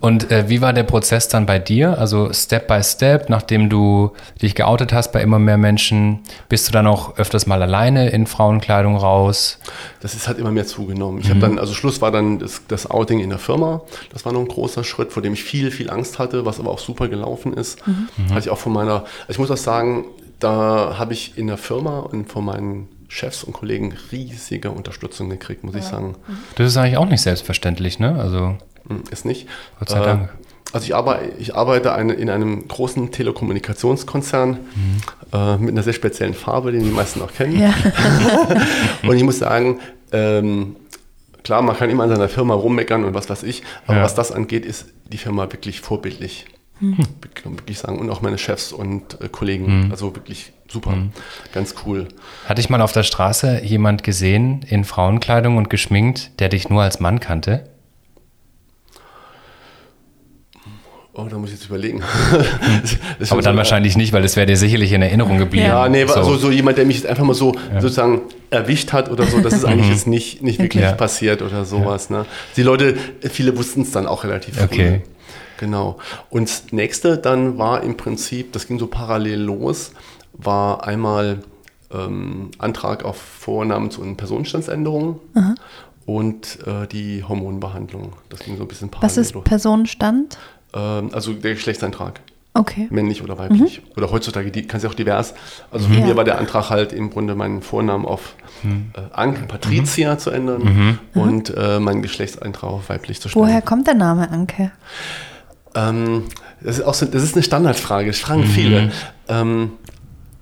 Und äh, wie war der Prozess dann bei dir? Also Step by Step, nachdem du dich geoutet hast bei immer mehr Menschen, bist du dann auch öfters mal alleine in Frauenkleidung raus? Das ist halt immer mehr zugenommen. Ich habe dann, also Schluss war dann das, das Outing in der Firma. Das war noch ein großer Schritt, vor dem ich viel, viel Angst hatte, was aber auch super gelaufen ist. Hatte ich auch von meiner, also ich muss auch sagen, da habe ich in der Firma und von meinen Chefs und Kollegen riesige Unterstützung gekriegt, muss ich sagen. Das ist eigentlich auch nicht selbstverständlich, ne? Also Ist nicht. Gott sei Dank. Also ich arbeite, ich arbeite eine, in einem großen Telekommunikationskonzern äh, mit einer sehr speziellen Farbe, den die meisten auch kennen. Ja. Und ich muss sagen, ähm, klar, man kann immer an seiner Firma rummeckern und was weiß ich, aber Ja. was das angeht, ist die Firma wirklich vorbildlich. Man wirklich sagen. Und auch meine Chefs und äh, Kollegen. Also wirklich super. Ganz cool. Hatte ich mal auf der Straße jemand gesehen in Frauenkleidung und geschminkt, der dich nur als Mann kannte? Oh, da muss ich jetzt überlegen. Das Aber dann so- wahrscheinlich nicht, weil es wäre dir sicherlich in Erinnerung geblieben. Ja, nee, so. also so jemand, der mich jetzt einfach mal so sozusagen erwischt hat oder so, das ist eigentlich jetzt nicht, nicht wirklich Ja. passiert oder sowas. Ne? Die Leute, viele wussten es dann auch relativ früh. Okay. Genau. Und das nächste dann war im Prinzip, das ging so parallel los, war einmal ähm, Antrag auf Vornamens- und Personenstandsänderung und äh, die Hormonbehandlung. Das ging so ein bisschen parallel Was ist. Personenstand? Ähm, also der Geschlechtsantrag Okay. männlich oder weiblich. Oder heutzutage die, kann sie auch divers. Also für Ja. mir war der Antrag halt im Grunde meinen Vornamen auf äh, Anke Patricia zu ändern und äh, meinen Geschlechtseintrag auf weiblich zu stellen. Woher kommt der Name Anke? Ähm, das, ist auch so, das ist eine Standardfrage, das fragen viele. Ähm,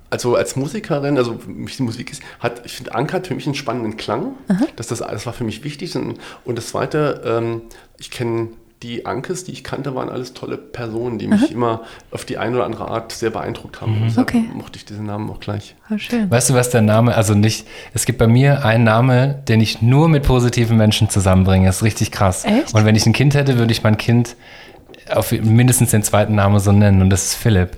also als Musikerin, also für mich die Musik ist, hat, ich finde, Anke hat für mich einen spannenden Klang. Das, das, das war für mich wichtig. Und, und das Zweite, ähm, ich kenne die Ankes, die ich kannte, waren alles tolle Personen, die mich immer auf die eine oder andere Art sehr beeindruckt haben. Und deshalb Okay. mochte ich diesen Namen auch gleich. Oh, schön. Weißt du, was der Name, also nicht, es gibt bei mir einen Name, den ich nur mit positiven Menschen zusammenbringe. Das ist richtig krass. Echt? Und wenn ich ein Kind hätte, würde ich mein Kind auf mindestens den zweiten Namen so nennen und das ist Philipp.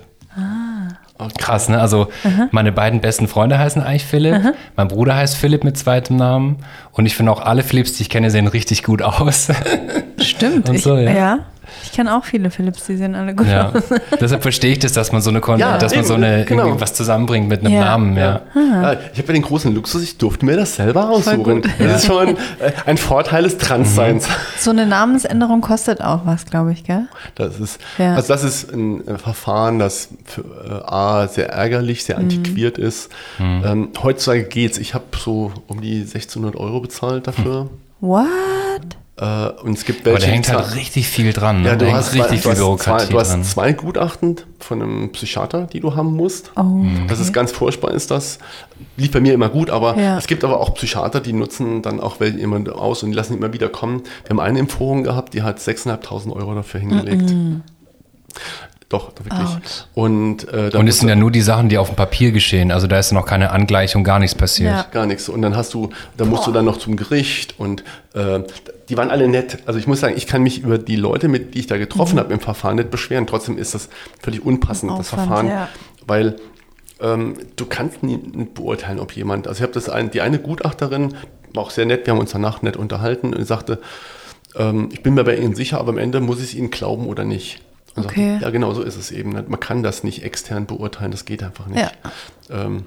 Krass, ne? Also meine beiden besten Freunde heißen eigentlich Philipp. Mein Bruder heißt Philipp mit zweitem Namen. Und ich finde auch alle Philipps, die ich kenne, sehen richtig gut aus. Stimmt. Und ich, so, ja. ja. Ich kenne auch viele Philips, die sehen alle gut ja. aus. Deshalb verstehe ich das, dass man so eine, Kon Ja, dass man so eben, eine genau. irgendwie was zusammenbringt mit einem Ja. Namen, ja. Ja, ich habe ja den großen Luxus, ich durfte mir das selber aussuchen. Das ist schon äh, ein Vorteil des Transseins. So eine Namensänderung kostet auch was, glaube ich, gell? Das ist, Ja. Also das ist ein äh, Verfahren, das für, äh, A, sehr ärgerlich, sehr antiquiert ist. Ähm, heutzutage geht's. Ich habe so um die 1600 Euro bezahlt dafür. What? Äh, und es gibt welche, Aber da hängt halt richtig viel dran. Ne? ja, Da du hängt hast, richtig zwei, viel hast, zwei, Bürokratie du hast dran. zwei Gutachten von einem Psychiater, die du haben musst. Oh. Das ist ganz furchtbar, ist das. Lief bei mir immer gut, aber Ja. es gibt aber auch Psychiater, die nutzen dann auch welche immer aus und die lassen immer wieder kommen. Wir haben eine im Forum gehabt, die hat 6.500 Euro dafür hingelegt. Doch, doch wirklich. Ouch. Und, äh, da Und es sind ja nur die Sachen, die auf dem Papier geschehen. Also da ist noch keine Angleichung, gar nichts passiert. Ja. gar nichts. Und dann hast du, da musst du dann noch zum Gericht und äh, die waren alle nett. Also ich muss sagen, ich kann mich über die Leute, mit die ich da getroffen Mhm. habe im Verfahren, nicht beschweren. Trotzdem ist das völlig unpassend, das Aufwand, Verfahren, ja. weil ähm, du kannst nie nicht beurteilen, ob jemand. Also ich habe das ein, die eine Gutachterin war auch sehr nett. Wir haben uns danach nett unterhalten und sagte, ähm, ich bin mir bei Ihnen sicher, aber am Ende muss ich es Ihnen glauben oder nicht. Und sagte, Okay. ja, genau so ist es eben. Man kann das nicht extern beurteilen, das geht einfach nicht. Ja. Ähm,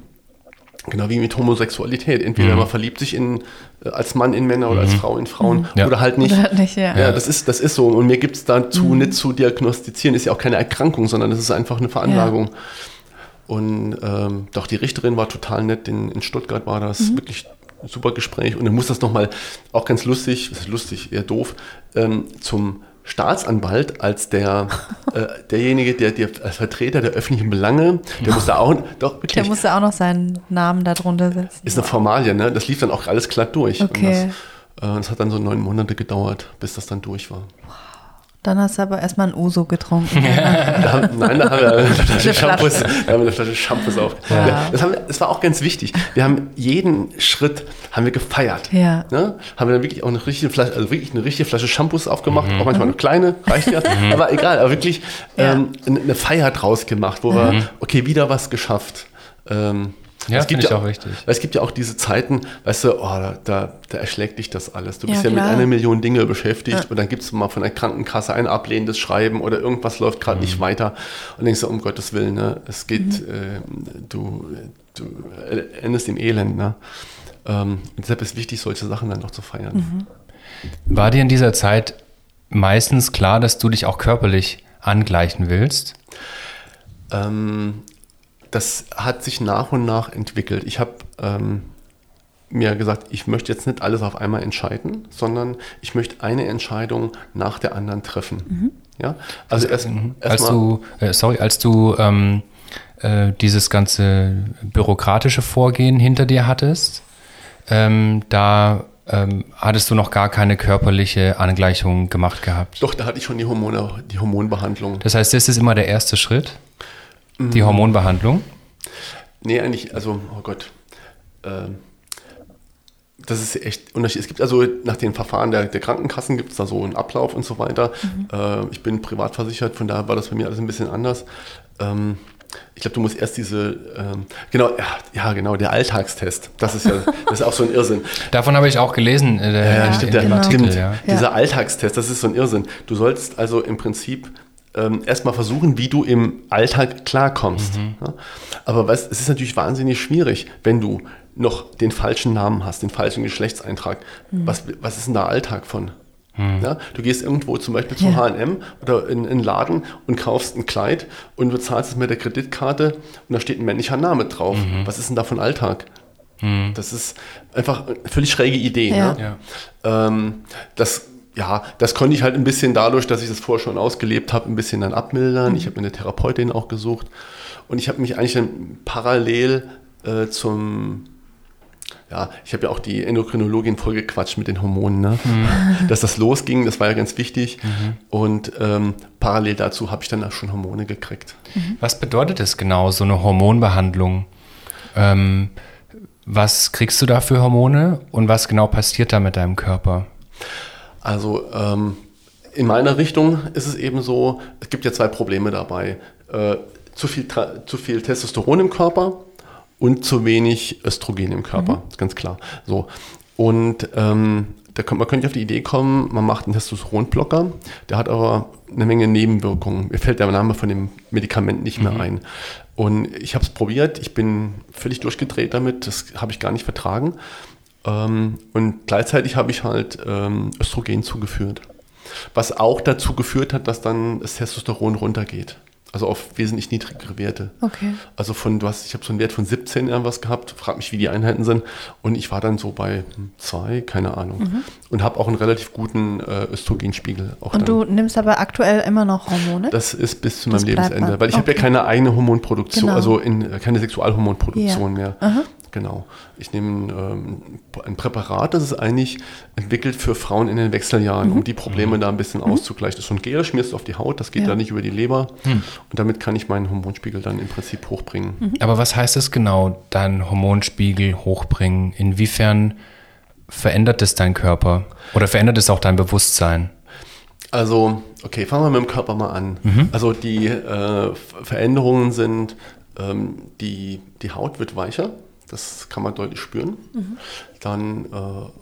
Genau wie mit Homosexualität. Entweder man verliebt sich in, äh, als Mann in Männer oder als Frau in Frauen Ja. oder halt nicht. Oder halt nicht, ja. Ja, das ist, das ist so. Und mir gibt es dazu nicht zu diagnostizieren. Ist ja auch keine Erkrankung, sondern es ist einfach eine Veranlagung. Und ähm, doch die Richterin war total nett. In, in Stuttgart war das wirklich ein super Gespräch. Und dann muss das nochmal, auch ganz lustig, das ist lustig, eher doof, ähm, zum Staatsanwalt als der, äh, derjenige, der, der als Vertreter der öffentlichen Belange, der muss da auch, doch Der musste auch noch seinen Namen darunter setzen. ist eine Formalie, ne? Das lief dann auch alles glatt durch. Okay. Und das, äh, das hat dann so neun Monate gedauert, bis das dann durch war. Dann hast du aber erstmal ein Uso getrunken. Da nein, da haben wir eine Flasche. Shampoos, da haben wir eine Flasche Shampoos auf. Ja. Das, haben wir, das war auch ganz wichtig. Wir haben jeden Schritt haben wir gefeiert. Ja. Ne? Haben wir dann wirklich auch eine richtige Flasche, also wirklich eine richtige Flasche Shampoos aufgemacht, auch manchmal eine kleine, reicht ja. aber egal, aber wirklich Ja. ähm, eine eine Feier draus gemacht, wo wir, okay, wieder was geschafft. Ähm, Ja, es gibt finde ich ja auch wichtig. Weil es gibt ja auch diese Zeiten, weißt du, oh, da, da, da erschlägt dich das alles. Du bist Ja, ja, mit einer Million Dinge beschäftigt Ja. und dann gibst du mal von der Krankenkasse ein ablehnendes Schreiben oder irgendwas läuft gerade Mhm. nicht weiter und denkst du, um Gottes Willen, ne, es geht, Mhm. äh, du, du endest im Elend. Ne? Ähm, und deshalb ist wichtig, solche Sachen dann noch zu feiern. Mhm. War dir in dieser Zeit meistens klar, dass du dich auch körperlich angleichen willst? Ähm, das hat sich nach und nach entwickelt. Ich habe ähm, mir gesagt, ich möchte jetzt nicht alles auf einmal entscheiden, sondern ich möchte eine Entscheidung nach der anderen treffen. Ja, also erst, Als erst mal, du, äh, sorry, als du ähm, äh, dieses ganze bürokratische Vorgehen hinter dir hattest, ähm, da ähm, hattest du noch gar keine körperliche Angleichung gemacht gehabt. doch, da hatte ich schon die Hormone, die Hormonbehandlung. Das heißt, das ist immer der erste Schritt, Mhm. Die Hormonbehandlung. Nee, eigentlich, also, oh Gott. Ähm, das ist echt unterschiedlich. Es gibt also nach den Verfahren der, der Krankenkassen gibt es da so einen Ablauf und so weiter. Äh, ich bin privat versichert, von daher war das bei mir alles ein bisschen anders. Ähm, ich glaube, du musst erst diese, ähm, genau, ja, ja, genau, der Alltagstest. Das ist ja, das ist auch so ein Irrsinn. Davon habe ich auch gelesen äh, Ja, in, stimmt, dem genau. Artikel. Ja. Ja. Dieser Alltagstest, das ist so ein Irrsinn. Du solltest also im Prinzip ähm, erstmal versuchen, wie du im Alltag klarkommst. Ja? Aber was, es ist natürlich wahnsinnig schwierig, wenn du noch den falschen Namen hast, den falschen Geschlechtseintrag. Was, was ist denn da Alltag von? Ja, du gehst irgendwo zum Beispiel zu Ja. H&M oder in in einen Laden und kaufst ein Kleid und du zahlst es mit der Kreditkarte und da steht ein männlicher Name drauf. Was ist denn da von Alltag? Das ist einfach eine völlig schräge Idee. Ja. Ne? Ähm, das, ja, das konnte ich halt ein bisschen dadurch, dass ich das vorher schon ausgelebt habe, ein bisschen dann abmildern. Ich habe mir eine Therapeutin auch gesucht und ich habe mich eigentlich dann parallel äh, zum ja, ich habe ja auch die Endokrinologin vollgequatscht mit den Hormonen, ne? dass das losging, das war ja ganz wichtig. Und ähm, parallel dazu habe ich dann auch schon Hormone gekriegt. Was bedeutet es genau, so eine Hormonbehandlung? Ähm, was kriegst du da für Hormone und was genau passiert da mit deinem Körper? Also ähm, in meiner Richtung ist es eben so, es gibt ja zwei Probleme dabei. Äh, zu, viel, Tra- zu viel Testosteron im Körper und zu wenig Östrogen im Körper, ganz klar. So. Und ähm, da kommt, man könnte auf die Idee kommen, man macht einen Testosteronblocker, der hat aber eine Menge Nebenwirkungen. Mir fällt der Name von dem Medikament nicht mehr ein. Und ich habe es probiert, ich bin völlig durchgedreht damit, das habe ich gar nicht vertragen. Ähm, und gleichzeitig habe ich halt ähm, Östrogen zugeführt. Was auch dazu geführt hat, dass dann das Testosteron runtergeht. Also auf wesentlich niedrigere Werte. Okay. Also von, du hast, ich habe so einen Wert von 17 irgendwas gehabt, frag mich, wie die Einheiten sind. Und ich war dann so bei zwei, keine Ahnung. Und habe auch einen relativ guten äh, Östrogenspiegel. Auch Und dann. du nimmst aber aktuell immer noch Hormone? Das ist bis zu Das meinem Lebensende, man. weil ich habe ja Okay. keine eigene Hormonproduktion, Genau. also in, äh, keine Sexualhormonproduktion Ja. mehr. Aha. Genau. Ich nehme ähm, ein Präparat, das ist eigentlich entwickelt für Frauen in den Wechseljahren, Mhm. um die Probleme da ein bisschen auszugleichen. Das ist so ein Gel, schmierst du auf die Haut, das geht Ja. da nicht über die Leber. Und damit kann ich meinen Hormonspiegel dann im Prinzip hochbringen. Mhm. Aber was heißt es genau, deinen Hormonspiegel hochbringen? Inwiefern verändert es deinen Körper? Oder verändert es auch dein Bewusstsein? Also, okay, fangen wir mit dem Körper mal an. Also die äh, Ver- Veränderungen sind, ähm, die, die Haut wird weicher, Das kann man deutlich spüren. Dann äh,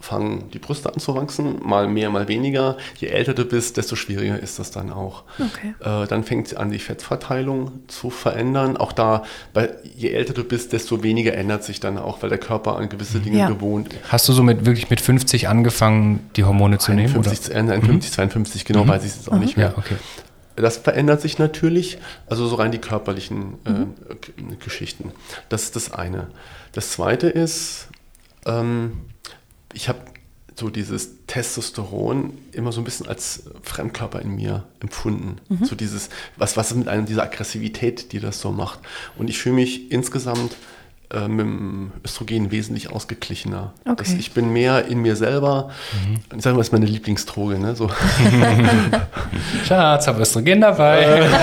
fangen die Brüste an zu wachsen, mal mehr, mal weniger. Je älter du bist, desto schwieriger ist das dann auch. Okay. Äh, dann fängt an, die Fettverteilung zu verändern. Auch da, weil je älter du bist, desto weniger ändert sich dann auch, weil der Körper an gewisse Dinge Ja. gewohnt ist. Hast du so mit, wirklich mit 50 angefangen, die Hormone zu nehmen? 51, äh, 51, 52, genau weiß ich es jetzt auch nicht Oder? mehr. Ja, okay. Das verändert sich natürlich, also so rein die körperlichen äh, G- Geschichten. Das ist das eine. Das zweite ist, ähm, ich habe so dieses Testosteron immer so ein bisschen als Fremdkörper in mir empfunden. So dieses, was, was ist mit einem, dieser Aggressivität, die das so macht. Und ich fühle mich insgesamt äh, mit dem Östrogen wesentlich ausgeglichener. Okay. Das, ich bin mehr in mir selber. Ich sage mal, das ist meine Lieblingsdroge. Ne? So. Schatz, hab Östrogen dabei.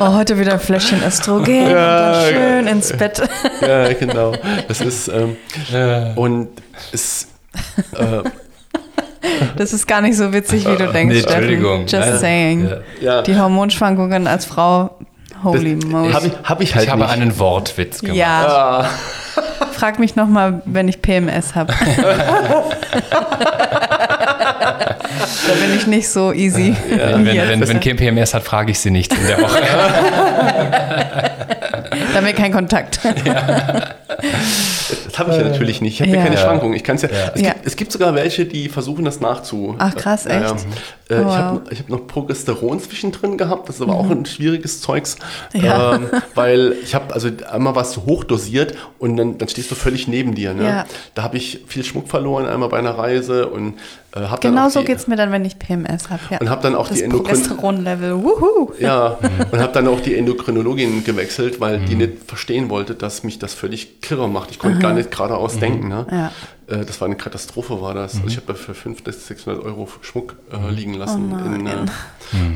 Oh, heute wieder ein Fläschchen Östrogen und dann schön ins Bett. ja, genau. Das ist ähm, Ja. und es äh, Das ist gar nicht so witzig, wie du denkst, Nee, Steffen. Entschuldigung. Just saying. Ja. ja, Die Hormonschwankungen als Frau, holy moly. habe ich, hab ich halt Ich habe nicht. einen Wortwitz gemacht. Ja, Ah, frag mich nochmal, wenn ich PMS habe. da bin ich nicht so easy. Wenn, wenn, wenn, wenn Kim PMS hat, frage ich sie nicht in der Woche. Da haben wir keinen Kontakt. das habe ich ja natürlich nicht. Ich habe ja. Ja. keine Schwankungen. Ich kann's ja, es, Ja. Gibt, es gibt sogar welche, die versuchen das nachzu. Ach, krass, Ja, ja. echt? Äh, Oh, Ich habe wow. hab noch Progesteron zwischendrin gehabt. Das ist aber auch ein schwieriges Zeugs. Mhm. Ja. Ähm, weil ich habe, also einmal warst du hochdosiert und dann, dann stehst du völlig neben dir. Ne? Ja. Da habe ich viel Schmuck verloren, einmal bei einer Reise und äh, habe dann Genau so geht es mir dann, wenn ich PMS habe. Ja. Und hab dann auch das die Endokrin- Progesteron-Level. Ja, und habe dann auch die Endokrinologin gewechselt, weil die nicht verstehen wollte, dass mich das völlig kirre macht. Ich konnte gar nicht geradeaus denken. Ne? Ja. Äh, Das war eine Katastrophe, war das. Also ich habe da für 500 bis 600 Euro Schmuck äh, liegen lassen. Oh in, äh,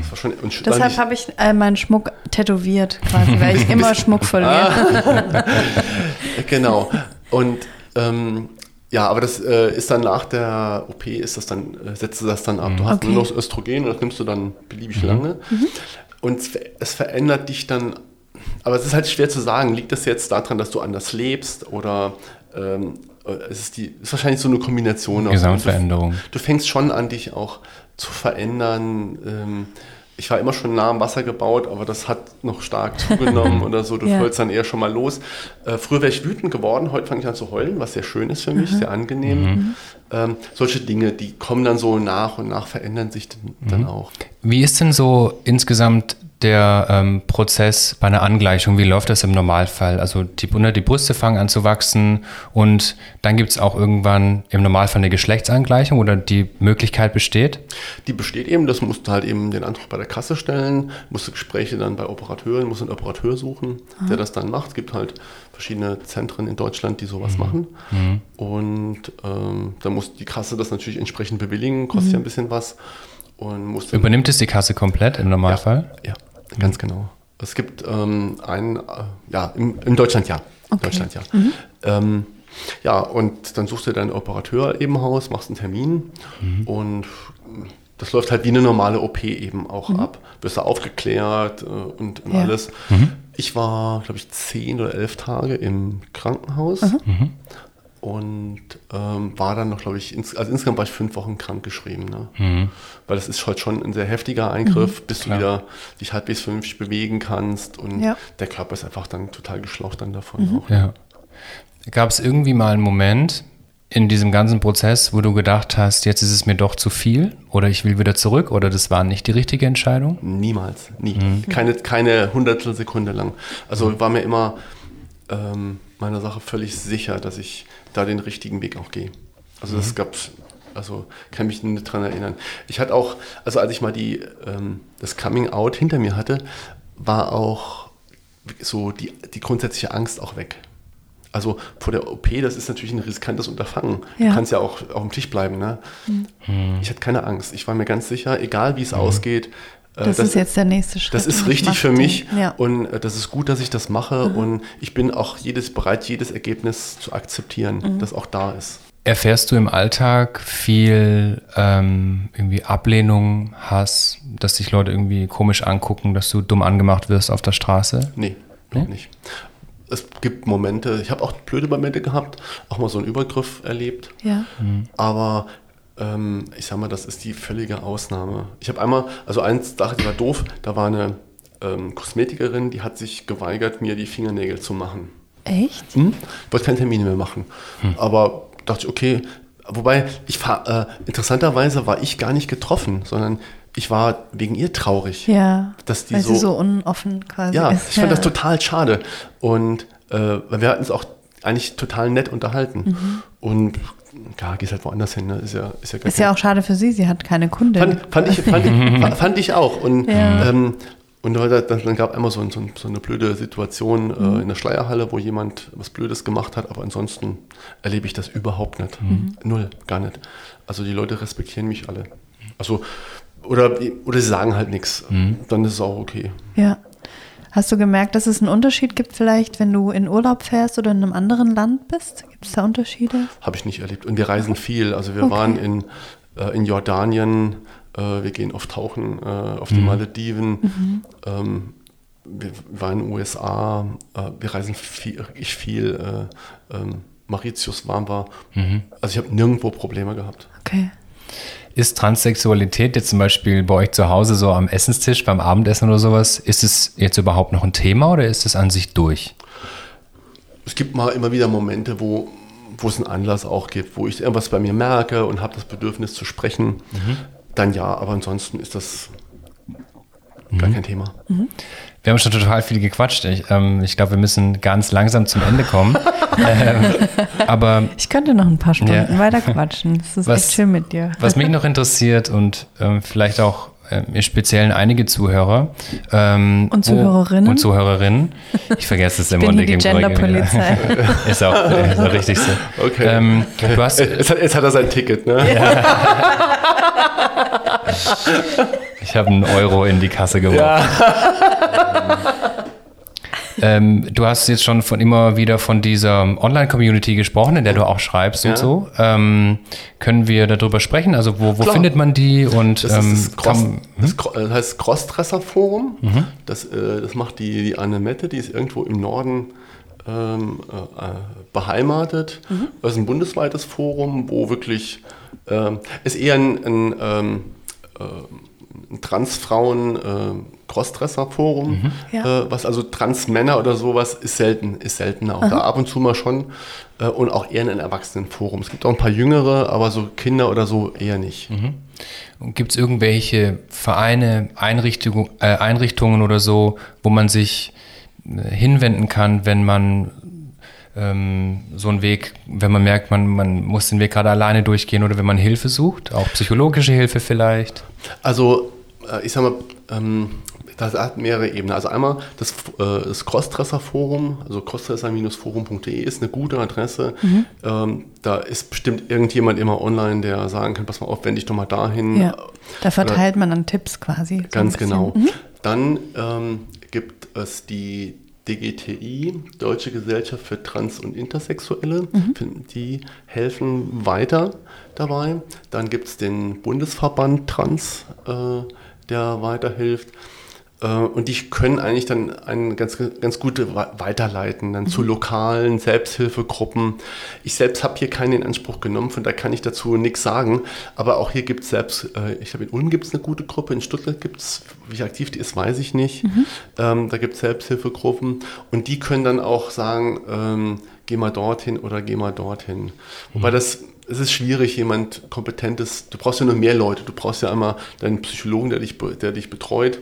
das war schon, und Deshalb habe ich äh, meinen Schmuck tätowiert, quasi, weil ich immer Schmuck verliere. Genau. Und ähm, ja, aber das äh, ist dann nach der OP, ist das dann, äh, setzt du das dann ab. Du hast Okay. Mhm. nur noch Östrogen und das nimmst du dann beliebig lange. Und es, es verändert dich dann, aber es ist halt schwer zu sagen, liegt das jetzt daran, dass du anders lebst oder ähm, äh, es ist, die, es ist wahrscheinlich so eine Kombination. aus- Gesamtveränderung. Du, du fängst schon an, dich auch zu verändern. Ähm, ich war immer schon nah am Wasser gebaut, aber das hat noch stark zugenommen oder so. Du Ja. dann eher schon mal los. Äh, früher wäre ich wütend geworden, heute fange ich an zu heulen, was sehr schön ist für Mhm. mich, sehr angenehm. Ähm, solche Dinge, die kommen dann so nach und nach, verändern sich dann, Mhm. dann auch. Wie ist denn so insgesamt der ähm, Prozess bei einer Angleichung? Wie läuft das im Normalfall? Also die, die Brüste fangen an zu wachsen und dann gibt es auch irgendwann im Normalfall eine Geschlechtsangleichung oder die Möglichkeit besteht? Die besteht eben, das musst du halt eben den Antrag bei der Kasse stellen, musst du Gespräche dann bei Operateuren, musst einen Operateur suchen, der das dann macht. Es gibt halt verschiedene Zentren in Deutschland, die sowas machen. Und ähm, dann muss die Kasse das natürlich entsprechend bewilligen, kostet ja ein bisschen was. Und muss Übernimmt es die Kasse komplett im Normalfall? ja, ganz genau. Es gibt ähm, einen, äh, ja, im, in Deutschland ja. Okay. Deutschland ja. Ähm, ja, und dann suchst du deinen Operateur eben aus, machst einen Termin und das läuft halt wie eine normale OP eben auch ab. Wirst du aufgeklärt äh, und, und Ja. alles. Ich war, glaube ich, zehn oder elf Tage im Krankenhaus und ähm, war dann noch, glaube ich, ins, also insgesamt war ich fünf Wochen krankgeschrieben. Ne? Weil das ist halt schon ein sehr heftiger Eingriff, bis Klar. du wieder dich halbwegs vernünftig bewegen kannst und Ja. der Körper ist einfach dann total geschlaucht dann davon auch. Ja. Gab es irgendwie mal einen Moment in diesem ganzen Prozess, wo du gedacht hast, jetzt ist es mir doch zu viel oder ich will wieder zurück oder das war nicht die richtige Entscheidung? Niemals, nie. Keine, keine Hundertstel Sekunde lang. Also war mir immer ähm, meiner Sache völlig sicher, dass ich da den richtigen Weg auch gehe. Also das gab's, also kann mich nicht dran erinnern. Ich hatte auch, also als ich mal die, ähm, das Coming Out hinter mir hatte, war auch so die, die grundsätzliche Angst auch weg. Also vor der OP, das ist natürlich ein riskantes Unterfangen. Ja. Du kannst ja auch auf dem Tisch bleiben. Ne? Ich hatte keine Angst. Ich war mir ganz sicher, egal wie es ausgeht. Äh, Das, ist jetzt der nächste Schritt. das ist richtig für mich Ja. und äh, das ist gut, dass ich das mache und ich bin auch jedes bereit, jedes Ergebnis zu akzeptieren, Mhm. das auch da ist. Erfährst du im Alltag viel ähm, irgendwie Ablehnung, Hass, dass dich Leute irgendwie komisch angucken, dass du dumm angemacht wirst auf der Straße? Nee, Nee? nicht. es gibt Momente, ich habe auch blöde Momente gehabt, auch mal so einen Übergriff erlebt. Ja. Aber ähm, ich sag mal, das ist die völlige Ausnahme. Ich habe einmal, also eins Sache, die war doof, da war eine ähm, Kosmetikerin, die hat sich geweigert, mir die Fingernägel zu machen. Echt? Hm? Ich wollte keine Termine mehr machen. Aber dachte ich, okay, wobei, ich äh, interessanterweise war ich gar nicht getroffen, sondern ich war wegen ihr traurig. Ja. Dass die weil so- sie so unoffen quasi Ja, ist. ich fand ja. das total schade. Und äh, weil wir hatten es auch eigentlich total nett unterhalten. Und ja, gehst halt woanders hin, ne? Ist ja, ist ja Ist ja auch schade für sie, sie hat keine Kundin. fand, fand, ich, fand, fand ich auch. Und, Ja. ähm, und dann, gab einmal so, ein- so, ein- so eine blöde Situation Mhm. äh, in der Schleierhalle, wo jemand was Blödes gemacht hat, aber ansonsten erlebe ich das überhaupt nicht. Mhm. Null, gar nicht. Also die Leute respektieren mich alle. Also, oder, oder sie sagen halt nichts. Mhm. Dann ist es auch okay. Ja. Hast du gemerkt, dass es einen Unterschied gibt, vielleicht, wenn du in Urlaub fährst oder in einem anderen Land bist? Gibt es da Unterschiede? Habe ich nicht erlebt. Und wir reisen viel. Also wir Okay. waren in, äh, in Jordanien, äh, wir gehen oft tauchen äh, auf die Malediven. Ähm, wir waren in den USA, äh, wir reisen viel, wirklich viel. Äh, ähm, Mauritius waren wir. Also ich habe nirgendwo Probleme gehabt. Okay. Ist Transsexualität jetzt zum Beispiel bei euch zu Hause so am Essenstisch, beim Abendessen oder sowas, ist es jetzt überhaupt noch ein Thema oder ist es an sich durch? Es gibt mal immer wieder Momente, wo, wo es einen Anlass auch gibt, wo ich irgendwas bei mir merke und habe das Bedürfnis zu sprechen. Dann ja, aber ansonsten ist das gar kein Thema. Wir haben schon total viel gequatscht. Ich, ähm, ich glaube, wir müssen ganz langsam zum Ende kommen. ähm, aber Ich könnte noch ein paar Stunden Ja. weiter quatschen. Das ist Was- echt schön mit dir. was mich noch interessiert und ähm, vielleicht auch ähm, im Speziellen einige Zuhörer ähm, Und Zuhörerinnen. und Zuhörerinnen. Ich vergesse es immer bin und hier die. Genderpolizei. Ist auch, ist auch richtig so. Okay. Ähm, du hast, Jetzt hat, jetzt hat er sein Ticket, ne? Ich habe einen Euro in die Kasse geworfen. Ähm, du hast jetzt schon von immer wieder von dieser Online-Community gesprochen, in der du auch schreibst Ja. und so. Ähm, können wir darüber sprechen? Also wo, wo findet man die? Und Das, ähm, ist das, Cross, kann, Cro- das heißt Crossdresser Forum. Mhm. Das, äh, das macht die, die Anne Mette, die ist irgendwo im Norden ähm, äh, äh, beheimatet. Mhm. Das ist ein bundesweites Forum, wo wirklich ähm, ist eher ein, ein, ähm, äh, ein Transfrauen äh, Crossdresser Forum, Mhm. Ja. äh, was also Transmänner oder sowas ist selten, ist selten auch da ab und zu mal schon äh, und auch eher ein Erwachsenenforum. Es gibt auch ein paar jüngere, aber so Kinder oder so eher nicht. Gibt es irgendwelche Vereine, Einrichtungen, äh, Einrichtungen oder so, wo man sich hinwenden kann, wenn man ähm, so einen Weg, wenn man merkt, man, man muss den Weg gerade alleine durchgehen oder wenn man Hilfe sucht, auch psychologische Hilfe vielleicht? Also, ich sag mal, ähm, das hat mehrere Ebenen. Also einmal das, äh, das Crossdresser-Forum, also crossdresser-forum.de ist eine gute Adresse. Ähm, da ist bestimmt irgendjemand immer online, der sagen kann, pass mal auf, wende dich doch mal dahin. Ja. Da verteilt man dann Tipps quasi. so Ganz bisschen. genau. Dann ähm, gibt es die DGTI, Deutsche Gesellschaft für Trans- und Intersexuelle. Die helfen weiter dabei. Dann gibt es den Bundesverband Trans, äh, der weiterhilft. Äh, Und die können eigentlich dann einen ganz, ganz gut wa- weiterleiten, dann zu lokalen Selbsthilfegruppen. Ich selbst habe hier keinen in Anspruch genommen, von daher kann ich dazu nichts sagen. Aber auch hier gibt es selbst, äh, ich glaube in Ulm gibt es eine gute Gruppe, in Stuttgart gibt es, wie aktiv die ist, weiß ich nicht. Ähm, da gibt es Selbsthilfegruppen und die können dann auch sagen, ähm, geh mal dorthin oder geh mal dorthin. Wobei das es ist schwierig, jemand Kompetentes, du brauchst ja nur mehr Leute, du brauchst ja einmal deinen Psychologen, der dich, der dich betreut.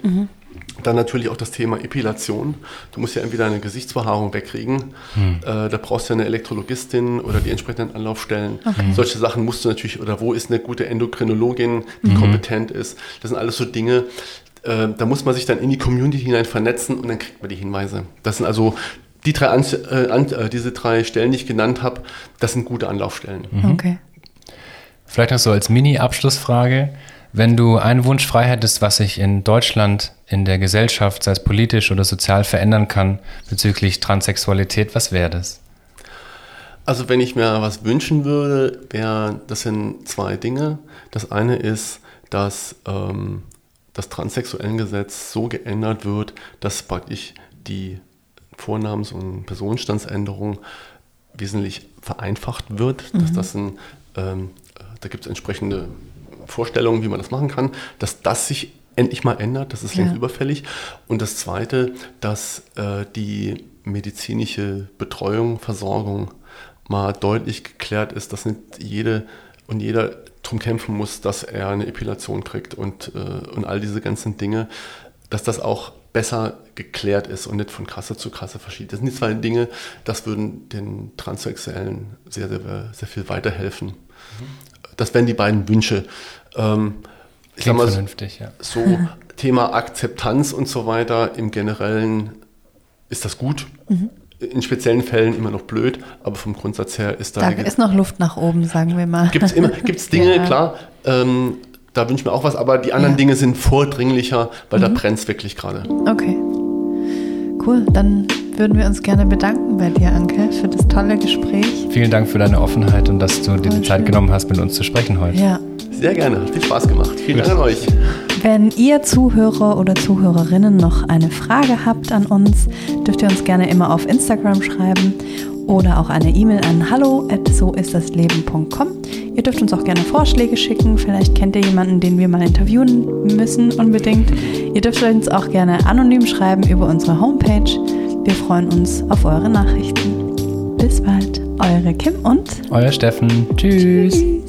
Dann natürlich auch das Thema Epilation. Du musst ja entweder eine Gesichtsbehaarung wegkriegen, äh, da brauchst du ja eine Elektrologistin oder die entsprechenden Anlaufstellen. Solche Sachen musst du natürlich, oder wo ist eine gute Endokrinologin, die kompetent ist. Das sind alles so Dinge, äh, da muss man sich dann in die Community hinein vernetzen und dann kriegt man die Hinweise. Das sind also die drei An äh, an, äh, diese drei Stellen, die ich genannt habe, das sind gute Anlaufstellen. Okay. Vielleicht noch so als Mini-Abschlussfrage. Wenn du einen Wunsch frei hättest, was sich in Deutschland, in der Gesellschaft, sei es politisch oder sozial verändern kann bezüglich Transsexualität, was wäre das? Also wenn ich mir was wünschen würde, wäre das sind zwei Dinge. Das eine ist, dass ähm, das Transsexuellengesetz so geändert wird, dass praktisch die Vornamens- und Personenstandsänderung wesentlich vereinfacht wird, dass das ein, ähm, da gibt es entsprechende Vorstellungen, wie man das machen kann, dass das sich endlich mal ändert, das ist längst Ja. überfällig. Und das Zweite, dass äh, die medizinische Betreuung, Versorgung mal deutlich geklärt ist, dass nicht jede und jeder drum kämpfen muss, dass er eine Epilation kriegt und, äh, und all diese ganzen Dinge, dass das auch besser geklärt ist und nicht von Kasse zu Kasse verschiebt. Das sind die zwei Dinge, das würden den Transsexuellen sehr, sehr, sehr viel weiterhelfen. Das wären die beiden Wünsche. Ähm, ich sag mal, so- vernünftig, ja. so Thema Akzeptanz und so weiter im Generellen ist das gut. In speziellen Fällen immer noch blöd, aber vom Grundsatz her ist da, Da ist noch Luft nach oben, sagen wir mal. gibt es Dinge, Ja. klar, ähm, da wünsche ich mir auch was, aber die anderen Ja. Dinge sind vordringlicher, weil da brennt es wirklich gerade. Okay. Cool, dann würden wir uns gerne bedanken bei dir, Anke, für das tolle Gespräch. Vielen Dank für deine Offenheit und dass du dir die Zeit genommen hast, mit uns zu sprechen heute. Ja. Sehr gerne, hat viel Spaß gemacht. Vielen Gut. Dank an euch. Wenn ihr Zuhörer oder Zuhörerinnen noch eine Frage habt an uns, dürft ihr uns gerne immer auf Instagram schreiben oder auch eine E-Mail an hallo at soistdasleben.com. Ihr dürft uns auch gerne Vorschläge schicken. Vielleicht kennt ihr jemanden, den wir mal interviewen müssen unbedingt. Ihr dürft uns auch gerne anonym schreiben über unsere Homepage. Wir freuen uns auf eure Nachrichten. Bis bald, eure Kim und Euer Steffen. Tschüss. Tschüss.